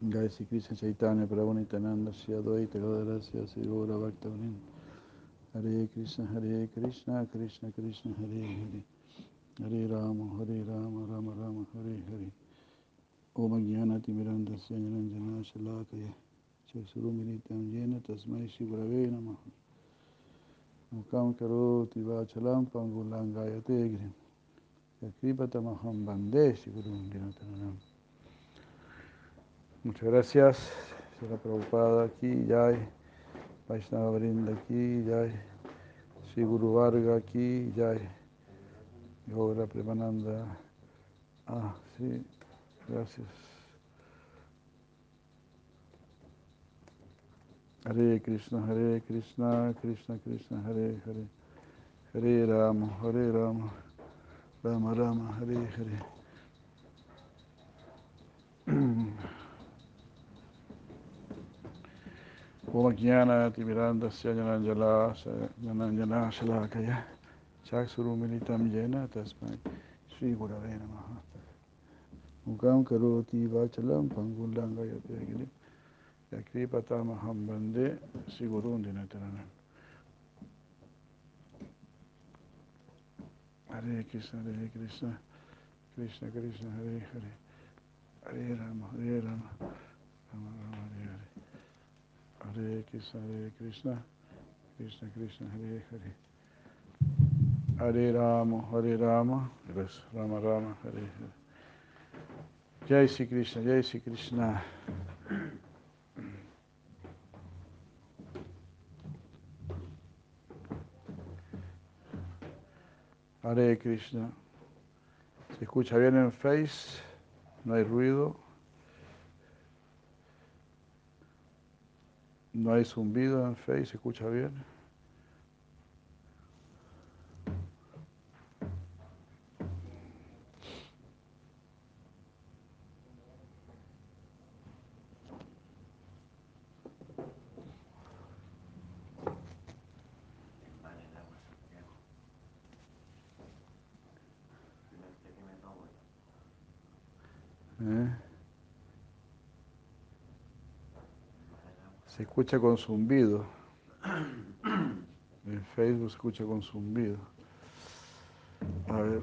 Jai Sri Krishna Chaitanya Prabhu Nityananda Shri Advaita Gadadara Sri Sri Gaura Bhakta Hare Krishna Hare Krishna Krishna Krishna Hare Hare Hare Rama Hare Rama Rama Rama Hare Hare Om Jnana Timiranda Syanjanana Shalakaya Chaksurumilitam Yena Tasmai Shri Gurave Namaha Mukam Karoti Vachalam Pangulangaya Tegri Yakripatamaham Bande Shri Guru Dinatanam Muchas gracias, Sra. Prabhupada aquí, Jai, Vaishnava Brinda aquí, Jai, Sri Guru Varga aquí, Jai, Yoga Premananda. Ah, sí, gracias. Hare Krishna, Hare Krishna, Krishna Krishna, Hare Hare, Hare Rama, Hare Rama, Rama Rama, Hare Hare. Om Jnana Timiranda Syanjananjala Jananjana Shalakaya Chaksurumilitam Jena Tasmai Sri Gurave Namaha Mukam Karoti Vachalam Pangulangaya Tegiri Yakripatamaham Bande Sri Gurun Dinatarana Hare Krishna Hare Krishna Krishna Krishna Hare Hare. Hare Rama Hare Krishna, Hare Krishna, Krishna Krishna, Hare Hare. Hare Rama, Hare Rama, Rama Rama, Hare Hare. Jai Sri Krishna, Jai Sri Krishna. Hare Krishna. ¿Se escucha bien en Face? ¿No hay ruido? No hay zumbido en Face, ¿se escucha bien? ¿Eh? Se escucha con zumbido. En Facebook se escucha con zumbido. A ver.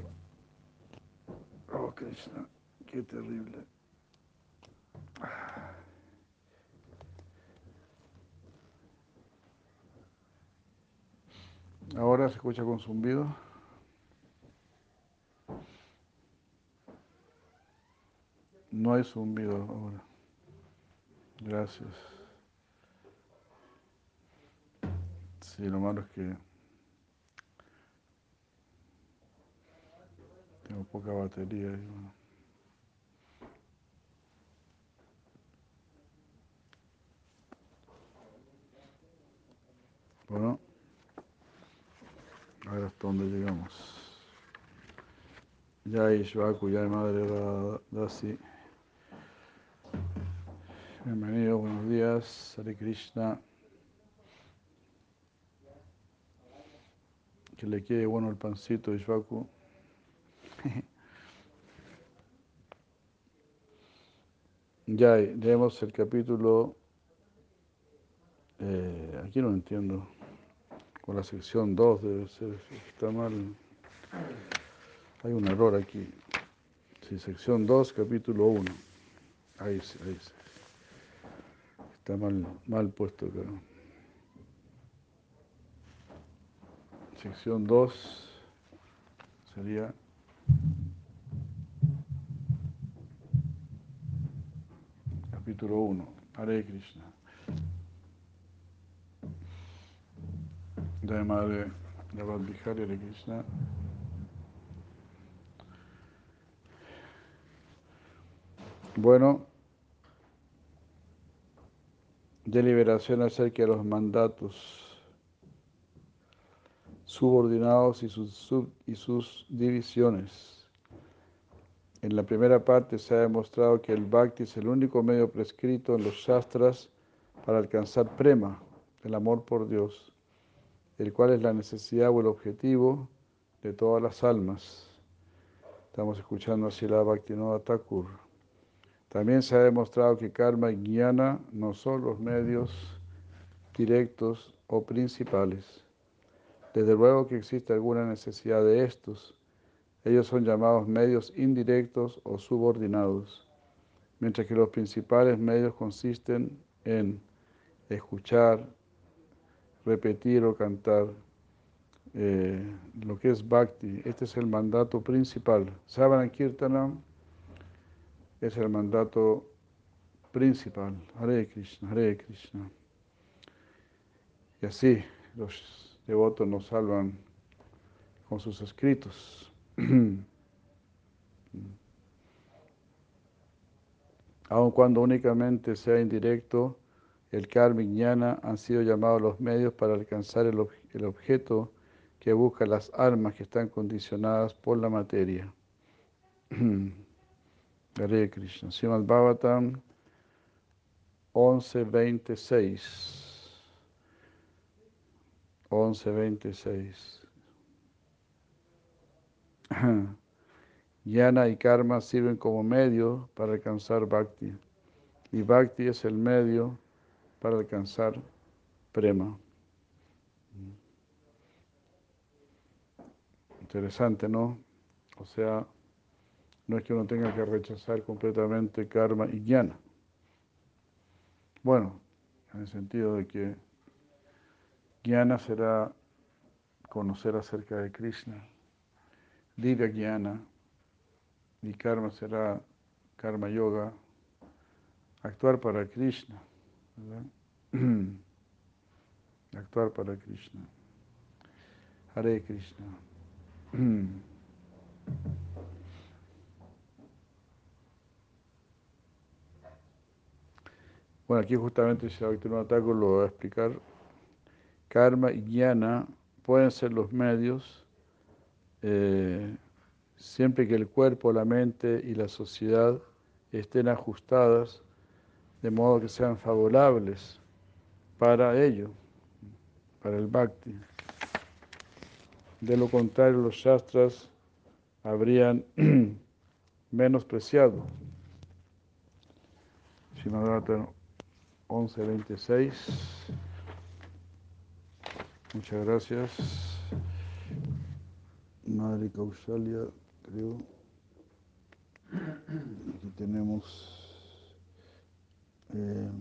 Oh, Krishna, qué terrible. Ahora se escucha con zumbido. No hay zumbido ahora. Gracias. Sí, lo malo es que tengo poca batería. bueno. A ver hasta dónde llegamos. Ya Ishvaku, ya madre Dasi. Bienvenido, buenos días, Hare Krishna. Que le quede bueno el pancito, Ishvaku. Ya, leemos el capítulo. eh, aquí no entiendo. Con la sección 2 debe ser. Está mal. Hay un error aquí. Sí, sección 2, capítulo 1. Ahí sí, ahí sí. Está mal, mal puesto acá. Sección 2 sería capítulo 1. Hare Krishna. Jai Madre Bihari Hare Krishna. Bueno, deliberación acerca de los mandatos subordinados y sus, sub- y sus divisiones. En la primera parte se ha demostrado que el bhakti es el único medio prescrito en los shastras para alcanzar prema, el amor por Dios, el cual es la necesidad o el objetivo de todas las almas. Estamos escuchando a Srila Bhaktivinoda Thakur. También se ha demostrado que karma y jnana no son los medios directos o principales. Desde luego que existe alguna necesidad de estos. Ellos son llamados medios indirectos o subordinados, mientras que los principales medios consisten en escuchar, repetir o cantar eh, lo que es bhakti. Este es el mandato principal. Savana Kirtanam es el mandato principal. Hare Krishna, Hare Krishna. Y así los devotos nos salvan con sus escritos. Aun cuando únicamente sea indirecto, el karma jnana han sido llamados los medios para alcanzar el, el objeto que busca las almas que están condicionadas por la materia. Hare Krishna. Srimad Bhagavatam 11.26 11.26 Jnana y karma sirven como medio para alcanzar bhakti. Y bhakti es el medio para alcanzar prema. Interesante, ¿no? O sea, no es que uno tenga que rechazar completamente karma y jnana. Bueno, en el sentido de que jnana será conocer acerca de Krishna, divya jnana, y karma será karma yoga, actuar para Krishna, actuar para Krishna. Hare Krishna. Bueno, aquí justamente Bhaktivinoda Thakur lo va a explicar. Karma y jnana pueden ser los medios eh, siempre que el cuerpo, la mente y la sociedad estén ajustadas de modo que sean favorables para ello, para el bhakti. De lo contrario, los shastras habrían menospreciado. Srimad 11.26. Muchas gracias. Madre Causalia, creo. Aquí tenemos eh,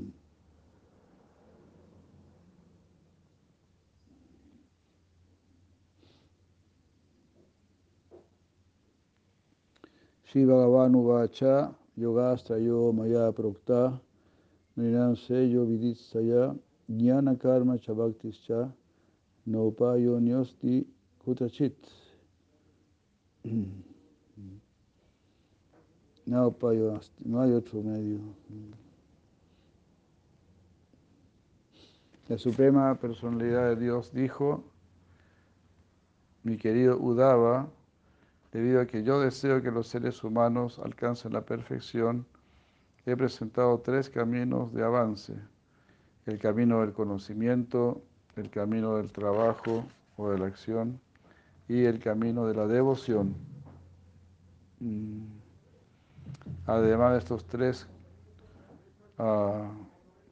Shiva Bhagavanu Vacha Yogastrayo Maya Prokta Niran Seyo Viditsaya Jnana Karma Chabhaktischa Nopayo Nyosti Kutachit No, no hay otro medio. La Suprema Personalidad de Dios dijo, mi querido Udava, debido a que yo deseo que los seres humanos alcancen la perfección, he presentado tres caminos de avance. El camino del conocimiento, el camino del trabajo o de la acción y el camino de la devoción. Mm. Además de estos tres, ah,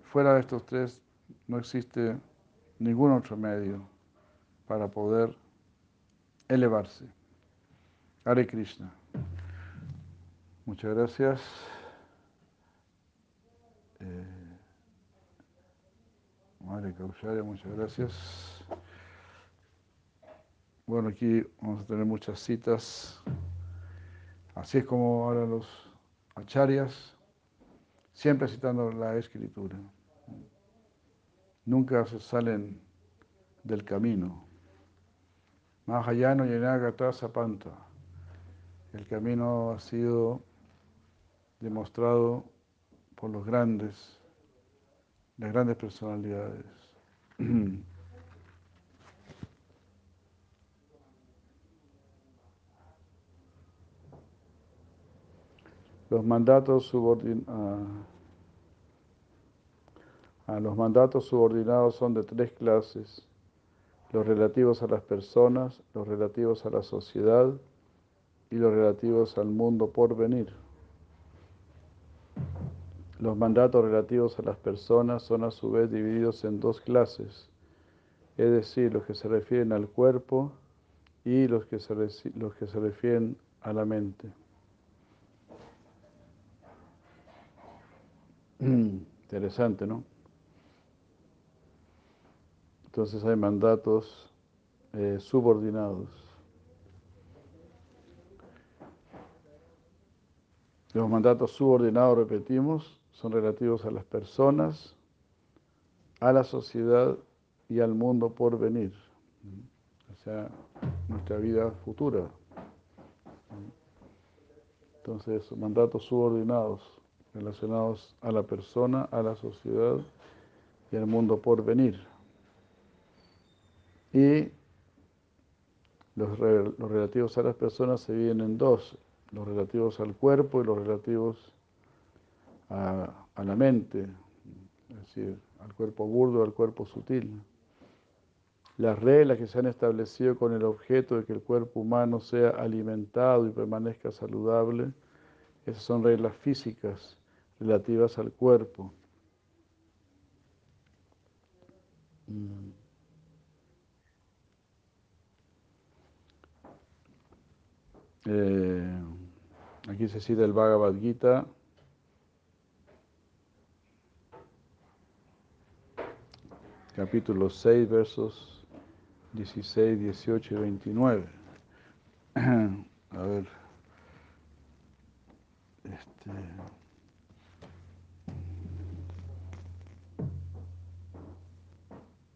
fuera de estos tres no existe ningún otro medio para poder elevarse. Hare Krishna. Muchas gracias. Eh, Madre Causaria, muchas gracias. Bueno, aquí vamos a tener muchas citas. Así es como ahora los acharyas, siempre citando la escritura. Nunca se salen del camino. Mahayano Yenagata Sapanta. El camino ha sido demostrado por los grandes, las grandes personalidades. Los mandatos subordinados. Ah, los mandatos subordinados son de tres clases, los relativos a las personas, los relativos a la sociedad y los relativos al mundo por venir. Los mandatos relativos a las personas son a su vez divididos en dos clases, es decir, los que se refieren al cuerpo y los que se, los que se refieren a la mente. Interesante, ¿no? Entonces hay mandatos eh, subordinados. Los mandatos subordinados, repetimos, son relativos a las personas, a la sociedad y al mundo por venir, o sea, nuestra vida futura. Entonces, mandatos subordinados relacionados a la persona, a la sociedad y al mundo por venir. Y los, relativos a las personas se dividen en dos, los relativos al cuerpo y los relativos a, la mente, es decir, al cuerpo burdo, al cuerpo sutil. Las reglas que se han establecido con el objeto de que el cuerpo humano sea alimentado y permanezca saludable, esas son reglas físicas relativas al cuerpo. Mm. Eh, aquí se cita el Bhagavad Gita. Capítulo 6, versos 16, 18 y 29. A ver. Este.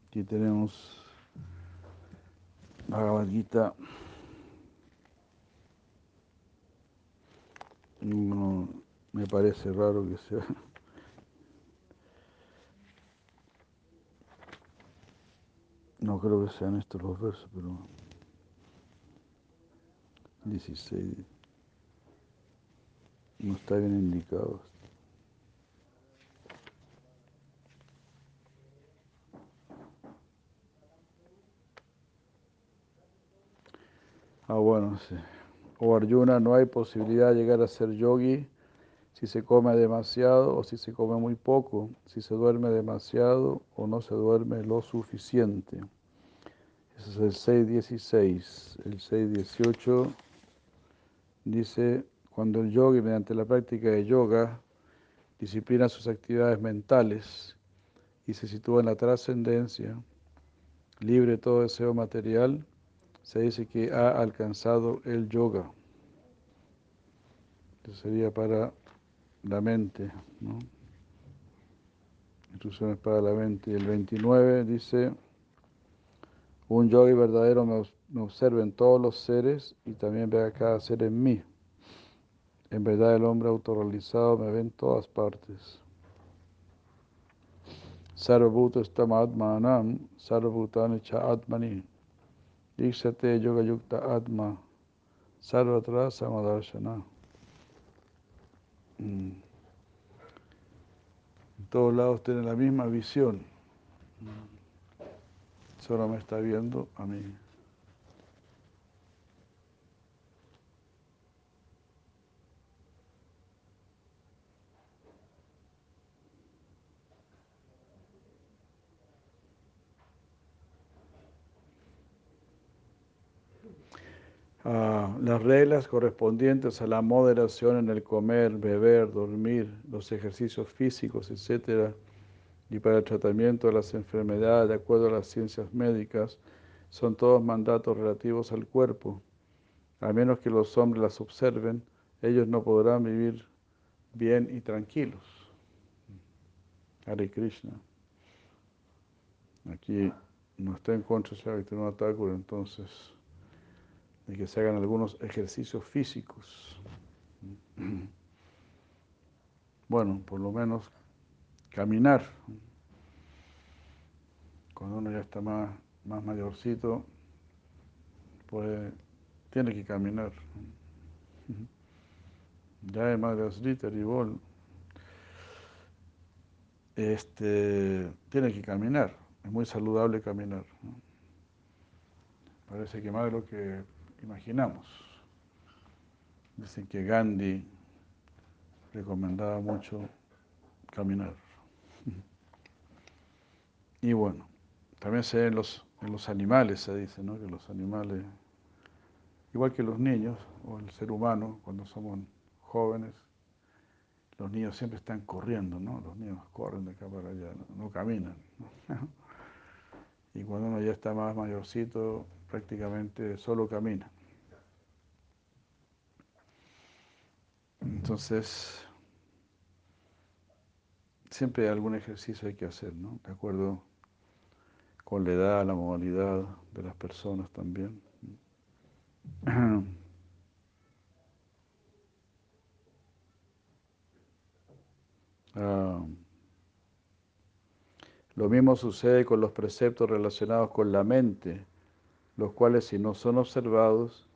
Aquí tenemos Bhagavad Gita. No, me parece raro que sea. Creo que sean estos los versos, pero 16 no está bien indicado. Ah, bueno, sí. O Arjuna, no hay posibilidad de llegar a ser yogi si se come demasiado o si se come muy poco, si se duerme demasiado o no se duerme lo suficiente. Ese es el 6.16. El 6.18 dice, cuando el yogi mediante la práctica de yoga disciplina sus actividades mentales y se sitúa en la trascendencia, libre de todo deseo material, se dice que ha alcanzado el yoga. Esto sería para la mente, ¿no? Instrucciones para la mente. Y el 29 dice, un yogi verdadero me, observa en todos los seres y también ve a cada ser en mí. En verdad el hombre autorrealizado me ve en todas partes. Sarvabhuta stamadmanam, sarvabhutani cha atmani. Díxate Yoga Yukta Atma Sarvatra Samadarshana. Mm. Todos lados tiene la misma visión. Solo me está viendo a mí. las reglas correspondientes a la moderación en el comer, beber, dormir, los ejercicios físicos, etc., y para el tratamiento de las enfermedades de acuerdo a las ciencias médicas, son todos mandatos relativos al cuerpo. A menos que los hombres las observen, ellos no podrán vivir bien y tranquilos. Hare Krishna. Aquí no está en contra de Thakur, entonces de que se hagan algunos ejercicios físicos. Bueno, por lo menos caminar. Cuando uno ya está más, más mayorcito, pues tiene que caminar. Ya es Madre y Bol. Este, tiene que caminar. Es muy saludable caminar. Parece que más de lo que imaginamos. Dicen que Gandhi recomendaba mucho caminar. Y bueno, también se ve en los, en los animales, se dice, ¿no? que los animales, igual que los niños o el ser humano, cuando somos jóvenes, los niños siempre están corriendo, ¿no? Los niños corren de acá para allá, no, caminan. Y cuando uno ya está más mayorcito, prácticamente solo camina. Entonces, siempre algún ejercicio hay que hacer, ¿no? De acuerdo con la edad, la modalidad de las personas también. Ah, lo mismo sucede con los preceptos relacionados con la mente, los cuales si no son observados,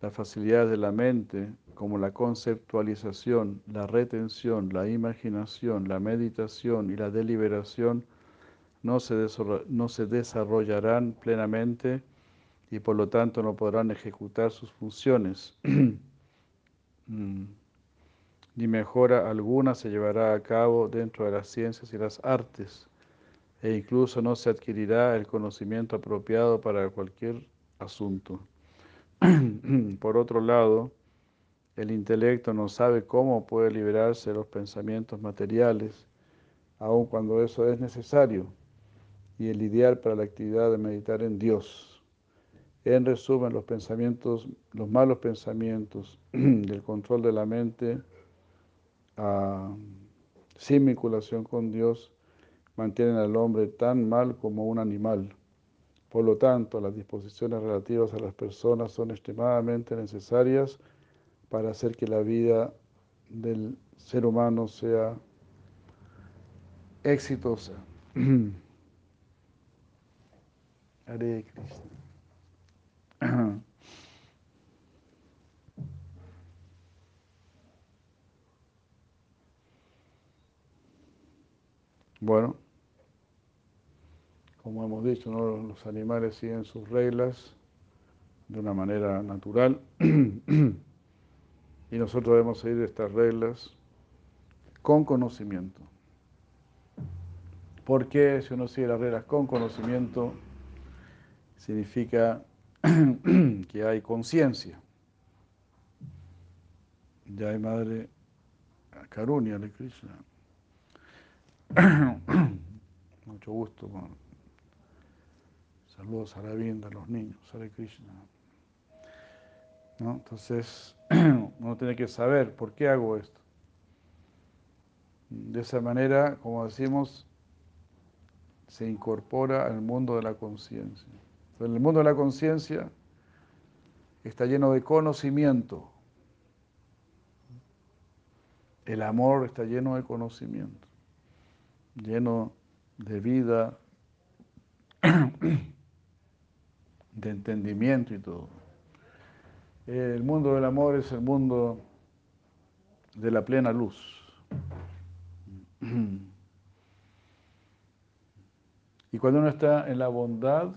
las facilidades de la mente, como la conceptualización, la retención, la imaginación, la meditación y la deliberación, no se, no se desarrollarán plenamente y por lo tanto no podrán ejecutar sus funciones. Mm ni mejora alguna se llevará a cabo dentro de las ciencias y las artes, e incluso no se adquirirá el conocimiento apropiado para cualquier asunto. Por otro lado, el intelecto no sabe cómo puede liberarse de los pensamientos materiales, aun cuando eso es necesario, y el ideal para la actividad de meditar en Dios. En resumen, los pensamientos, los malos pensamientos, el control de la mente, sin vinculación con Dios, mantienen al hombre tan mal como un animal. Por lo tanto, las disposiciones relativas a las personas son extremadamente necesarias para hacer que la vida del ser humano sea exitosa. Hare Krishna. Bueno, como hemos dicho, los animales siguen sus reglas de una manera natural y nosotros debemos seguir estas reglas con conocimiento. Porque si uno sigue las reglas con conocimiento, significa que hay conciencia. Ya hay madre Karunia de Krishna. Mucho gusto. Saludos a la vinda, a los niños, Hare Krishna. Entonces, uno tiene que saber por qué hago esto. De esa manera, como decimos, se incorpora al mundo de la conciencia. El mundo de la conciencia está lleno de conocimiento. El amor está lleno de conocimiento lleno de vida, de entendimiento y todo. El mundo del amor es el mundo de la plena luz. Y cuando uno está en la bondad,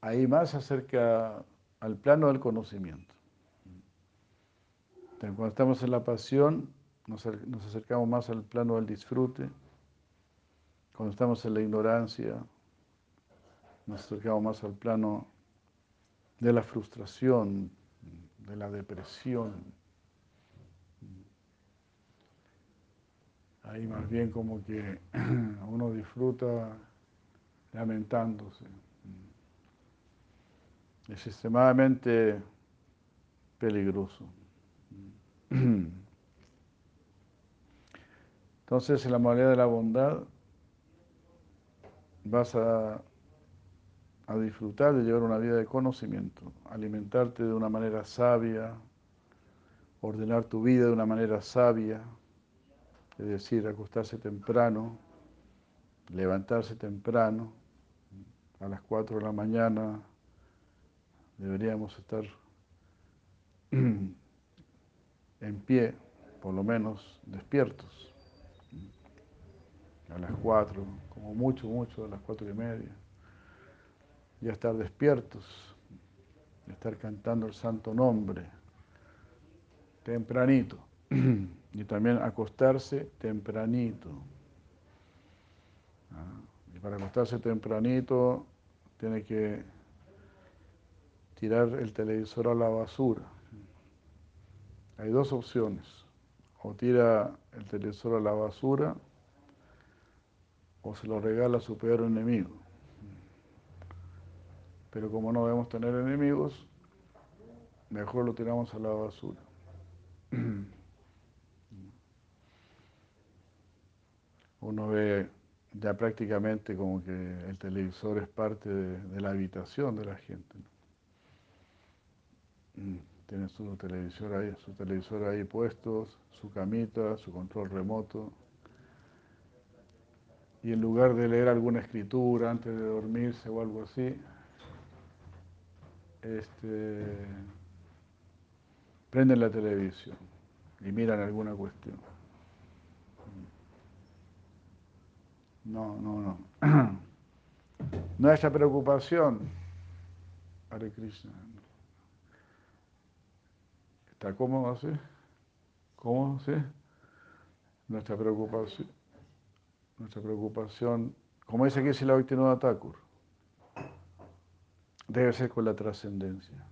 ahí más se acerca al plano del conocimiento. cuando estamos en la pasión, nos, acercamos más al plano del disfrute. Cuando estamos en la ignorancia, nos acercamos más al plano de la frustración, de la depresión. Ahí más bien como que uno disfruta lamentándose. Es extremadamente peligroso. Entonces, en la modalidad de la bondad, vas a, disfrutar de llevar una vida de conocimiento, alimentarte de una manera sabia, ordenar tu vida de una manera sabia, es decir, acostarse temprano, levantarse temprano, a las 4 de la mañana deberíamos estar en pie, por lo menos despiertos a las cuatro, como mucho, mucho, a las cuatro y media. Ya estar despiertos, estar cantando el santo nombre, tempranito. Y también acostarse tempranito. Ah, y para acostarse tempranito tiene que tirar el televisor a la basura. Hay dos opciones. O tira el televisor a la basura o se lo regala a su peor enemigo. Pero como no debemos tener enemigos, mejor lo tiramos a la basura. Uno ve ya prácticamente como que el televisor es parte de, la habitación de la gente. Tiene su televisor ahí, su televisor ahí puesto, su camita, su control remoto. Y en lugar de leer alguna escritura antes de dormirse o algo así, este, prenden la televisión y miran alguna cuestión. No, no, no. Nuestra preocupación, Hare Krishna, ¿está cómodo así? ¿Cómo? ¿Sí? Nuestra preocupación, nuestra preocupación, como dice aquí la Bhaktivinoda Thakur, debe ser con la trascendencia.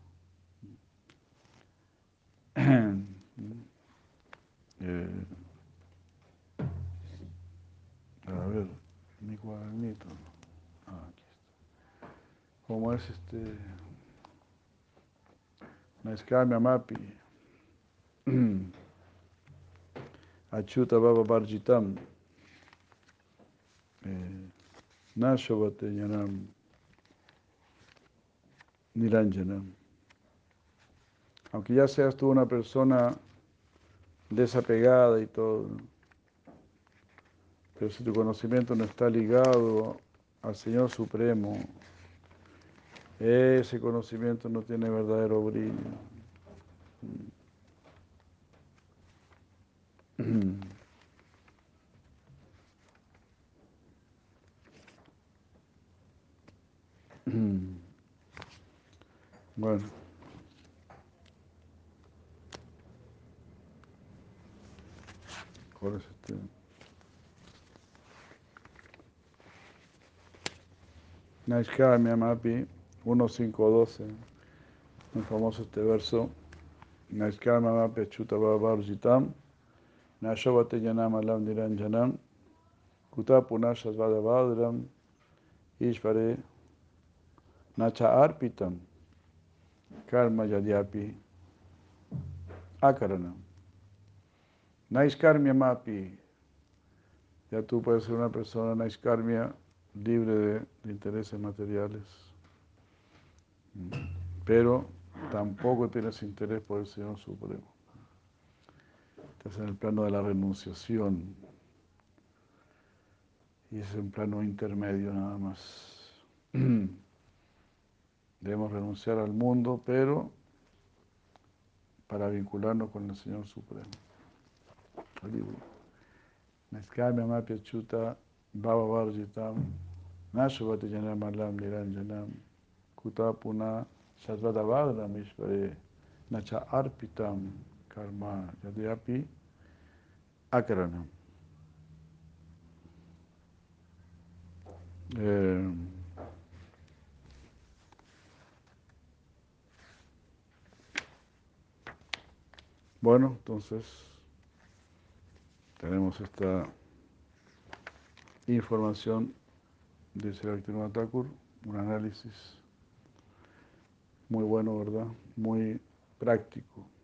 Eh, a ver, mi cuadernito. Ah, aquí está. ¿Cómo es este? Naiskami Mapi. Achuta Baba Barjitam. Eh, Nashavate Yanam. Niranjanam. Aunque ya seas tú una persona desapegada y todo, pero si tu conocimiento no está ligado al Señor Supremo, ese conocimiento no tiene verdadero brillo. Bueno. ¿Cuál es este? Naishkamya Mapi 1.5.12. Muy famoso este verso. Naishkamya Mapi Chutabhavarjitam. Nashavate Yanam Alam Niranjanam. Kuta Punashasvadavadram. Ishvare Nacha Arpitam. Karma Yadyapi Akaranam. Naiskarmia Mapi. Ya tú puedes ser una persona Naiskarmia libre de, intereses materiales. Pero tampoco tienes interés por el Señor Supremo. Estás en el plano de la renunciación. Y es un plano intermedio nada más. Debemos renunciar al mundo, pero para vincularnos con el Señor Supremo. Naiskami Amapya Chuta Baba Varjitam Nashuvati Janam Alam Niranjanam Kutapuna Shadvadavadram Ishvare Nacha Arpitam Karma Yadyapi Akaranam. Eh, Bueno, entonces tenemos esta información de Sri Thakur, un análisis muy bueno, ¿verdad? Muy práctico.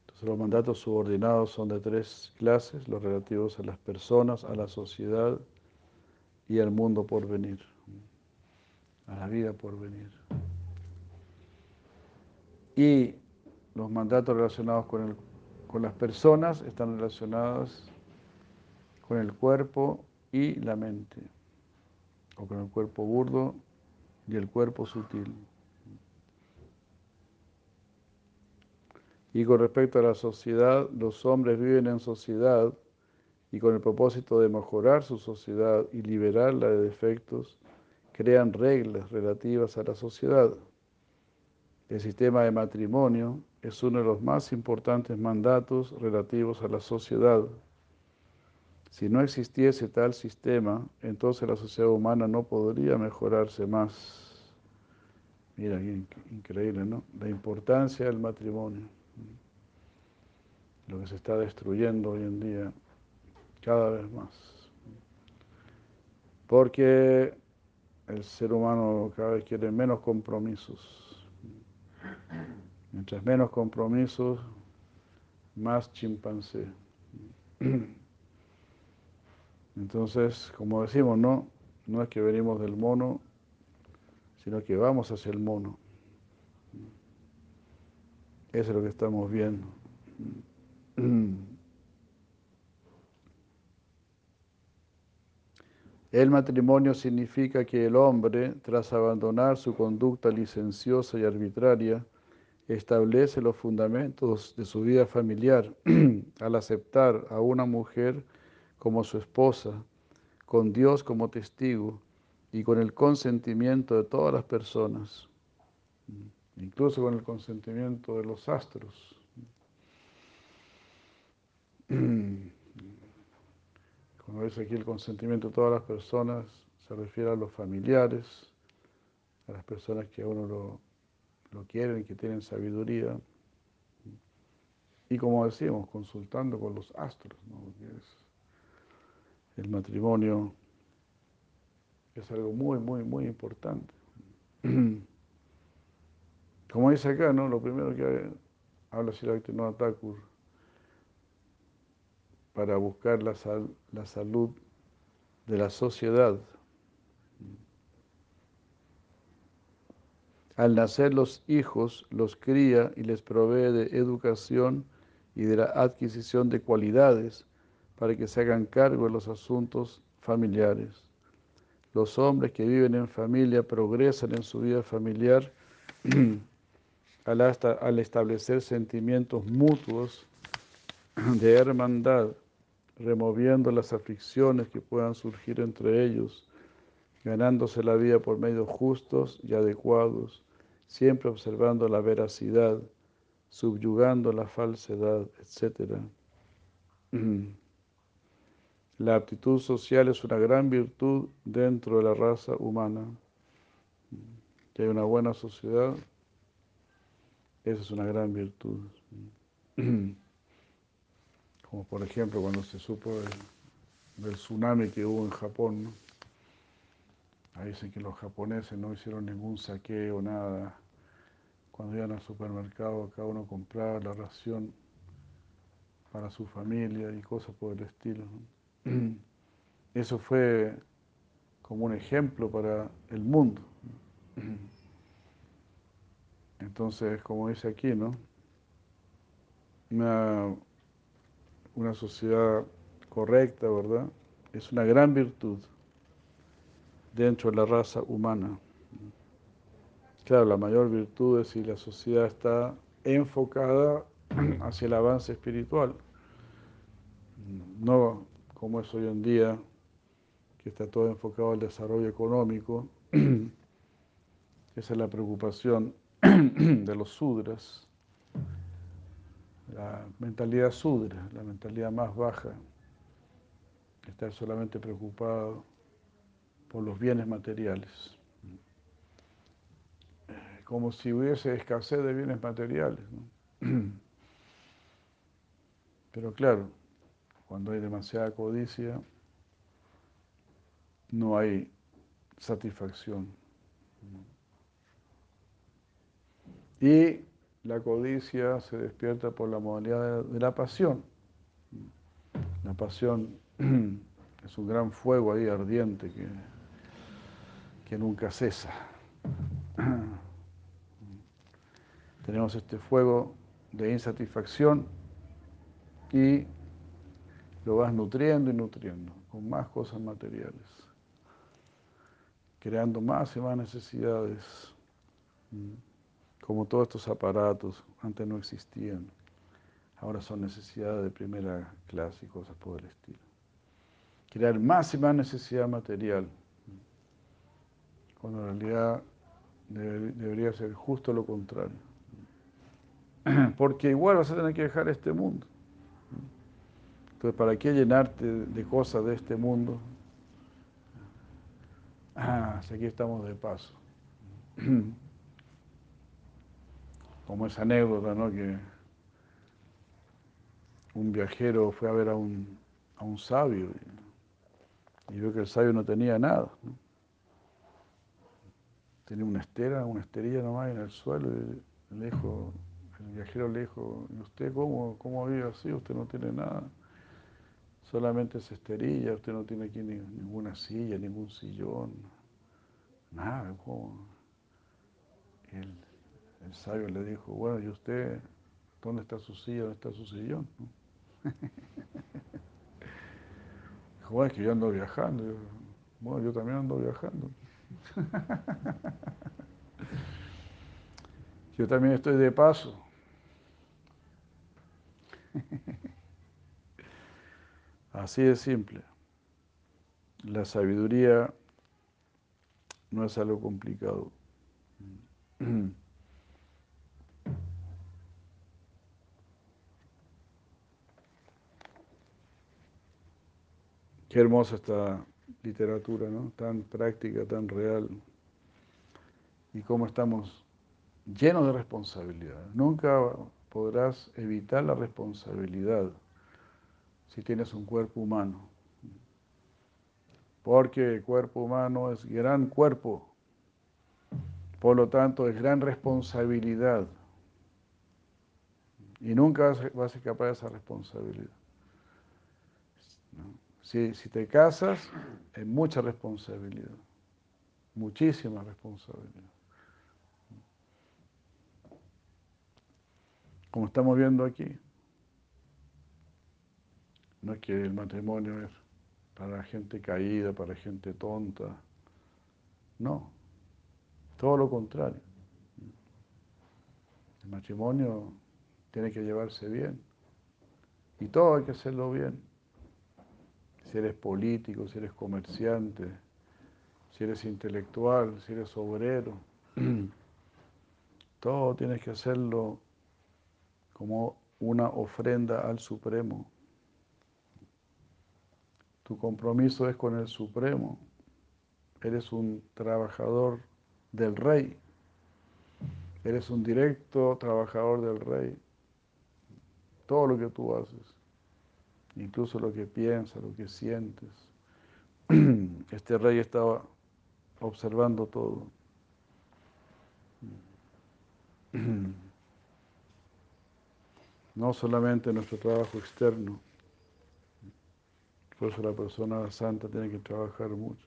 Entonces los mandatos subordinados son de tres clases, los relativos a las personas, a la sociedad y al mundo por venir, a la vida por venir y los mandatos relacionados con, con las personas están relacionados con el cuerpo y la mente, o con el cuerpo burdo y el cuerpo sutil. Y con respecto a la sociedad, los hombres viven en sociedad y con el propósito de mejorar su sociedad y liberarla de defectos, crean reglas relativas a la sociedad. El sistema de matrimonio es uno de los más importantes mandatos relativos a la sociedad. Si no existiese tal sistema, entonces la sociedad humana no podría mejorarse más. Mira, increíble, ¿no? La importancia del matrimonio. Lo que se está destruyendo hoy en día cada vez más. Porque el ser humano cada vez quiere menos compromisos. Mientras menos compromisos, más chimpancé. Entonces, como decimos, no, no es que venimos del mono, sino que vamos hacia el mono. Eso es lo que estamos viendo. El matrimonio significa que el hombre, tras abandonar su conducta licenciosa y arbitraria, establece los fundamentos de su vida familiar al aceptar a una mujer como su esposa, con Dios como testigo y con el consentimiento de todas las personas, incluso con el consentimiento de los astros. Cuando dice aquí el consentimiento de todas las personas, se refiere a los familiares, a las personas que a uno lo, lo quieren, que tienen sabiduría. Y como decimos, consultando con los astros, ¿no? es el matrimonio es algo muy, muy, muy importante. Como dice acá, ¿no? Lo primero que habla Sri Thakur para buscar la, la salud de la sociedad. Al nacer los hijos, los cría y les provee de educación y de la adquisición de cualidades para que se hagan cargo de los asuntos familiares. Los hombres que viven en familia progresan en su vida familiar al, al establecer sentimientos mutuos de hermandad removiendo las aflicciones que puedan surgir entre ellos, ganándose la vida por medios justos y adecuados, siempre observando la veracidad, subyugando la falsedad, etc. La aptitud social es una gran virtud dentro de la raza humana. Que hay una buena sociedad, esa es una gran virtud. como por ejemplo cuando se supo del, tsunami que hubo en Japón. Ahí dicen que los japoneses no hicieron ningún saqueo, nada. Cuando iban al supermercado, cada uno compraba la ración para su familia y cosas por el estilo. Eso fue como un ejemplo para el mundo. Entonces, como dice aquí, ¿no? una sociedad correcta, ¿verdad? Es una gran virtud dentro de la raza humana. Claro, la mayor virtud es si la sociedad está enfocada hacia el avance espiritual. No como es hoy en día, que está todo enfocado al desarrollo económico. Esa es la preocupación de los sudras la mentalidad sudra, la mentalidad más baja, estar solamente preocupado por los bienes materiales, como si hubiese escasez de bienes materiales. Pero claro, cuando hay demasiada codicia, no hay satisfacción. Y la codicia se despierta por la modalidad de, la pasión. La pasión es un gran fuego ahí ardiente que, que nunca cesa. Tenemos este fuego de insatisfacción y lo vas nutriendo y nutriendo con más cosas materiales, creando más y más necesidades como todos estos aparatos antes no existían, ahora son necesidades de primera clase y cosas por el estilo. Crear más y más necesidad material, cuando en realidad debería ser justo lo contrario. porque igual vas a tener que dejar este mundo. Entonces, ¿para qué llenarte de cosas de este mundo? Ah, aquí estamos de paso. Como esa anécdota, ¿no? Que un viajero fue a ver a un, a un sabio y, vio que el sabio no tenía nada. Tenía una estera, una esterilla nomás en el suelo y le dijo, el viajero le dijo, ¿y usted cómo, cómo vive así? Usted no tiene nada. Solamente esa esterilla, usted no tiene aquí ninguna silla, ningún sillón, nada. ¿cómo? El, el sabio le dijo, bueno, ¿y usted dónde está su silla, dónde está su sillón? Dijo, bueno, es que yo ando viajando. bueno, yo también ando viajando. yo también estoy de paso. Así de simple. La sabiduría no es algo complicado. Qué hermosa esta literatura, ¿no? Tan práctica, tan real. Y cómo estamos llenos de responsabilidad. Nunca podrás evitar la responsabilidad si tienes un cuerpo humano. Porque el cuerpo humano es gran cuerpo. Por lo tanto, es gran responsabilidad. Y nunca vas a escapar de esa responsabilidad. Si, te casas, es mucha responsabilidad, muchísima responsabilidad. Como estamos viendo aquí, no es que el matrimonio es para gente caída, para gente tonta, no, todo lo contrario. El matrimonio tiene que llevarse bien y todo hay que hacerlo bien si eres político, si eres comerciante, si eres intelectual, si eres obrero. Todo tienes que hacerlo como una ofrenda al Supremo. Tu compromiso es con el Supremo. Eres un trabajador del Rey. Eres un directo trabajador del Rey. Todo lo que tú haces incluso lo que piensas, lo que sientes. Este rey estaba observando todo. No solamente nuestro trabajo externo, por eso la persona santa tiene que trabajar mucho.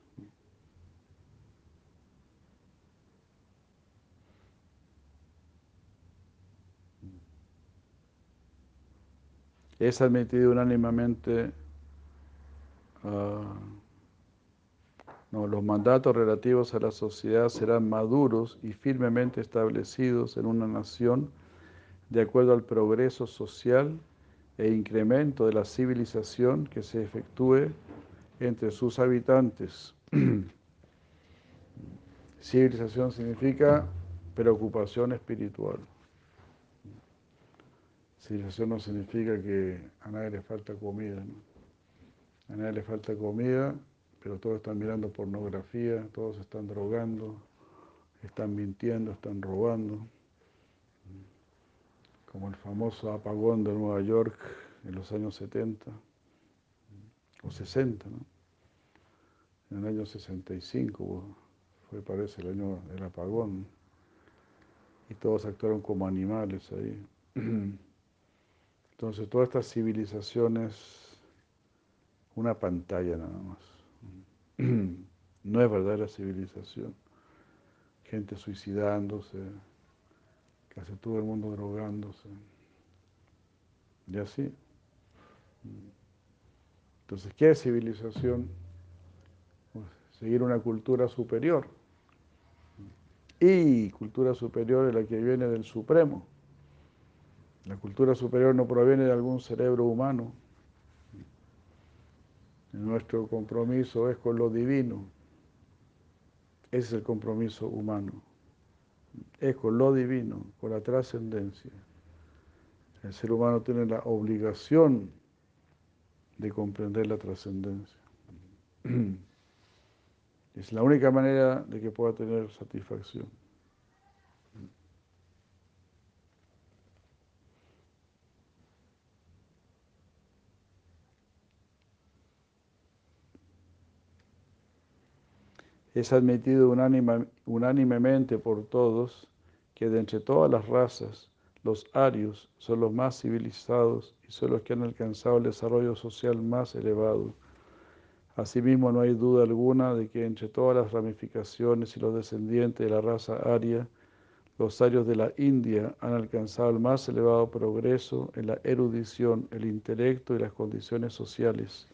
Es admitido unánimemente ah, no, los mandatos relativos a la sociedad serán maduros y firmemente establecidos en una nación de acuerdo al progreso social e incremento de la civilización que se efectúe entre sus habitantes. Civilización significa preocupación espiritual. Civilización no significa que a nadie le falta comida, A nadie le falta comida, pero todos están mirando pornografía, todos están drogando, están mintiendo, están robando. Como el famoso apagón de Nueva York en los años 70 o 60, ¿no? En el año 65 fue, parece, el año del apagón. Y todos actuaron como animales ahí. Entonces, todas estas civilizaciones, una pantalla nada más. No es verdadera civilización. Gente suicidándose, casi todo el mundo drogándose. Y así. Entonces, ¿qué es civilización? Pues, seguir una cultura superior. Y cultura superior es la que viene del Supremo. La cultura superior no proviene de algún cerebro humano. Nuestro compromiso es con lo divino. Ese es el compromiso humano. Es con lo divino, con la trascendencia. El ser humano tiene la obligación de comprender la trascendencia. Es la única manera de que pueda tener satisfacción. Es admitido unánimemente por todos que de entre todas las razas, los arios son los más civilizados y son los que han alcanzado el desarrollo social más elevado. Asimismo, no hay duda alguna de que entre todas las ramificaciones y los descendientes de la raza aria, los arios de la India han alcanzado el más elevado progreso en la erudición, el intelecto y las condiciones sociales.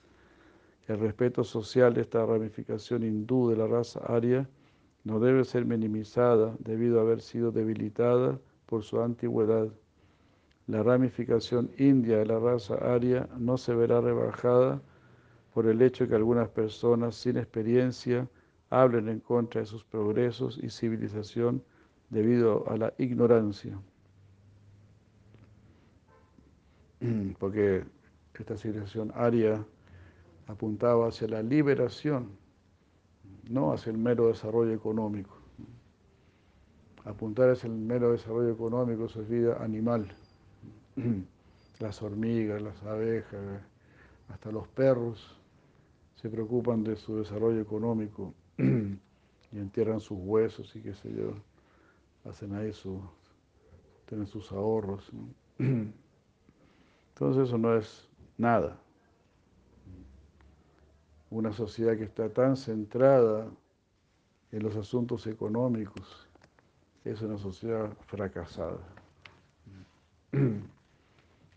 El respeto social de esta ramificación hindú de la raza aria no debe ser minimizada debido a haber sido debilitada por su antigüedad. La ramificación india de la raza aria no se verá rebajada por el hecho de que algunas personas sin experiencia hablen en contra de sus progresos y civilización debido a la ignorancia. Porque esta civilización aria apuntaba hacia la liberación, no hacia el mero desarrollo económico. Apuntar hacia el mero desarrollo económico, es vida animal. Las hormigas, las abejas, hasta los perros se preocupan de su desarrollo económico y entierran sus huesos y qué sé yo, hacen ahí su, tienen sus ahorros. Entonces eso no es nada una sociedad que está tan centrada en los asuntos económicos es una sociedad fracasada.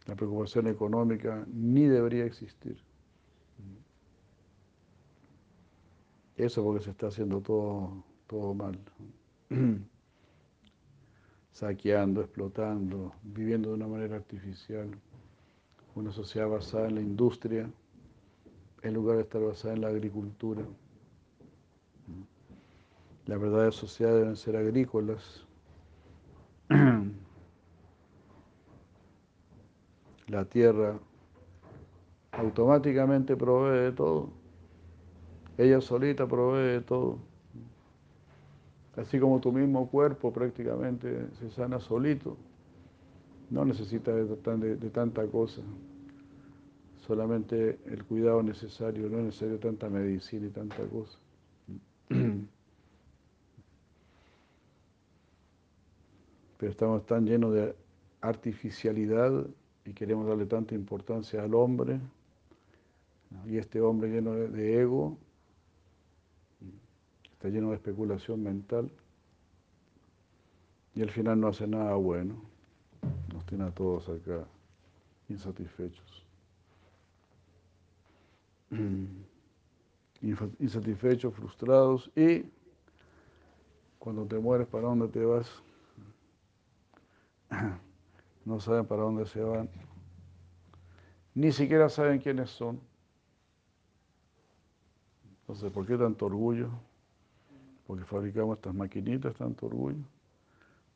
La preocupación económica ni debería existir. Eso porque se está haciendo todo, todo mal. Saqueando, explotando, viviendo de una manera artificial. Una sociedad basada en la industria en lugar de estar basada en la agricultura. Las verdades sociales deben ser agrícolas. La tierra automáticamente provee de todo. Ella solita provee de todo. Así como tu mismo cuerpo prácticamente se sana solito. No necesita de, de tanta cosa solamente el cuidado necesario, no es necesario tanta medicina y tanta cosa. Pero estamos tan llenos de artificialidad y queremos darle tanta importancia al hombre, y este hombre lleno de, ego, está lleno de especulación mental, y al final no hace nada bueno, nos tiene a todos acá insatisfechos. Insatisfechos, frustrados y cuando te mueres, ¿para dónde te vas? No saben para dónde se van. Ni siquiera saben quiénes son. Entonces, ¿por qué tanto orgullo? Porque fabricamos estas maquinitas, tanto orgullo.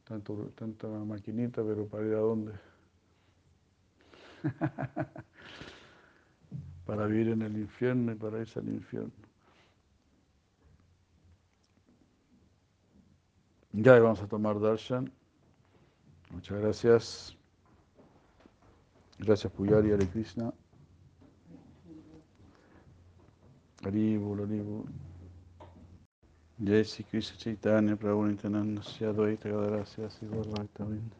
Tanto, tanta maquinita, pero para ir a dónde? para vivir en el infierno y para irse al infierno. Ya vamos a tomar darshan. Muchas gracias. Gracias Puyari, Hare Krishna. Haribul, Haribul. Jai Sri Krishna Chaitanya Prabhu Nityananda Syadvaita Gadarasia Sigur Bhaktavinda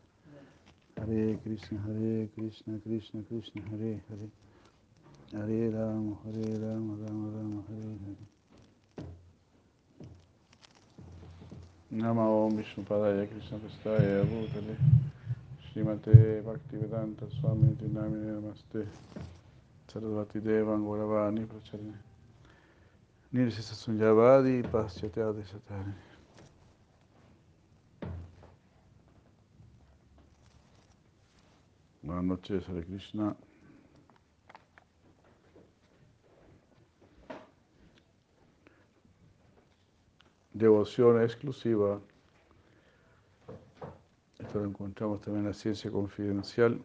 Hare Krishna, Hare Krishna, Krishna Krishna, Hare Hare Hare Ram, Hare Ram, Ram Ram, Hare Hare. Nama Vishnu Padaya Krishna Prestaya Bhutale Srimate Bhaktivedanta Swami Dinamine Namaste Sarvati Devan Gauravani Pracharine Nirsisa Sunyavadi Paschatya Satani Buenas noches, Krishna. Devoción exclusiva. Esto lo encontramos también en la ciencia confidencial.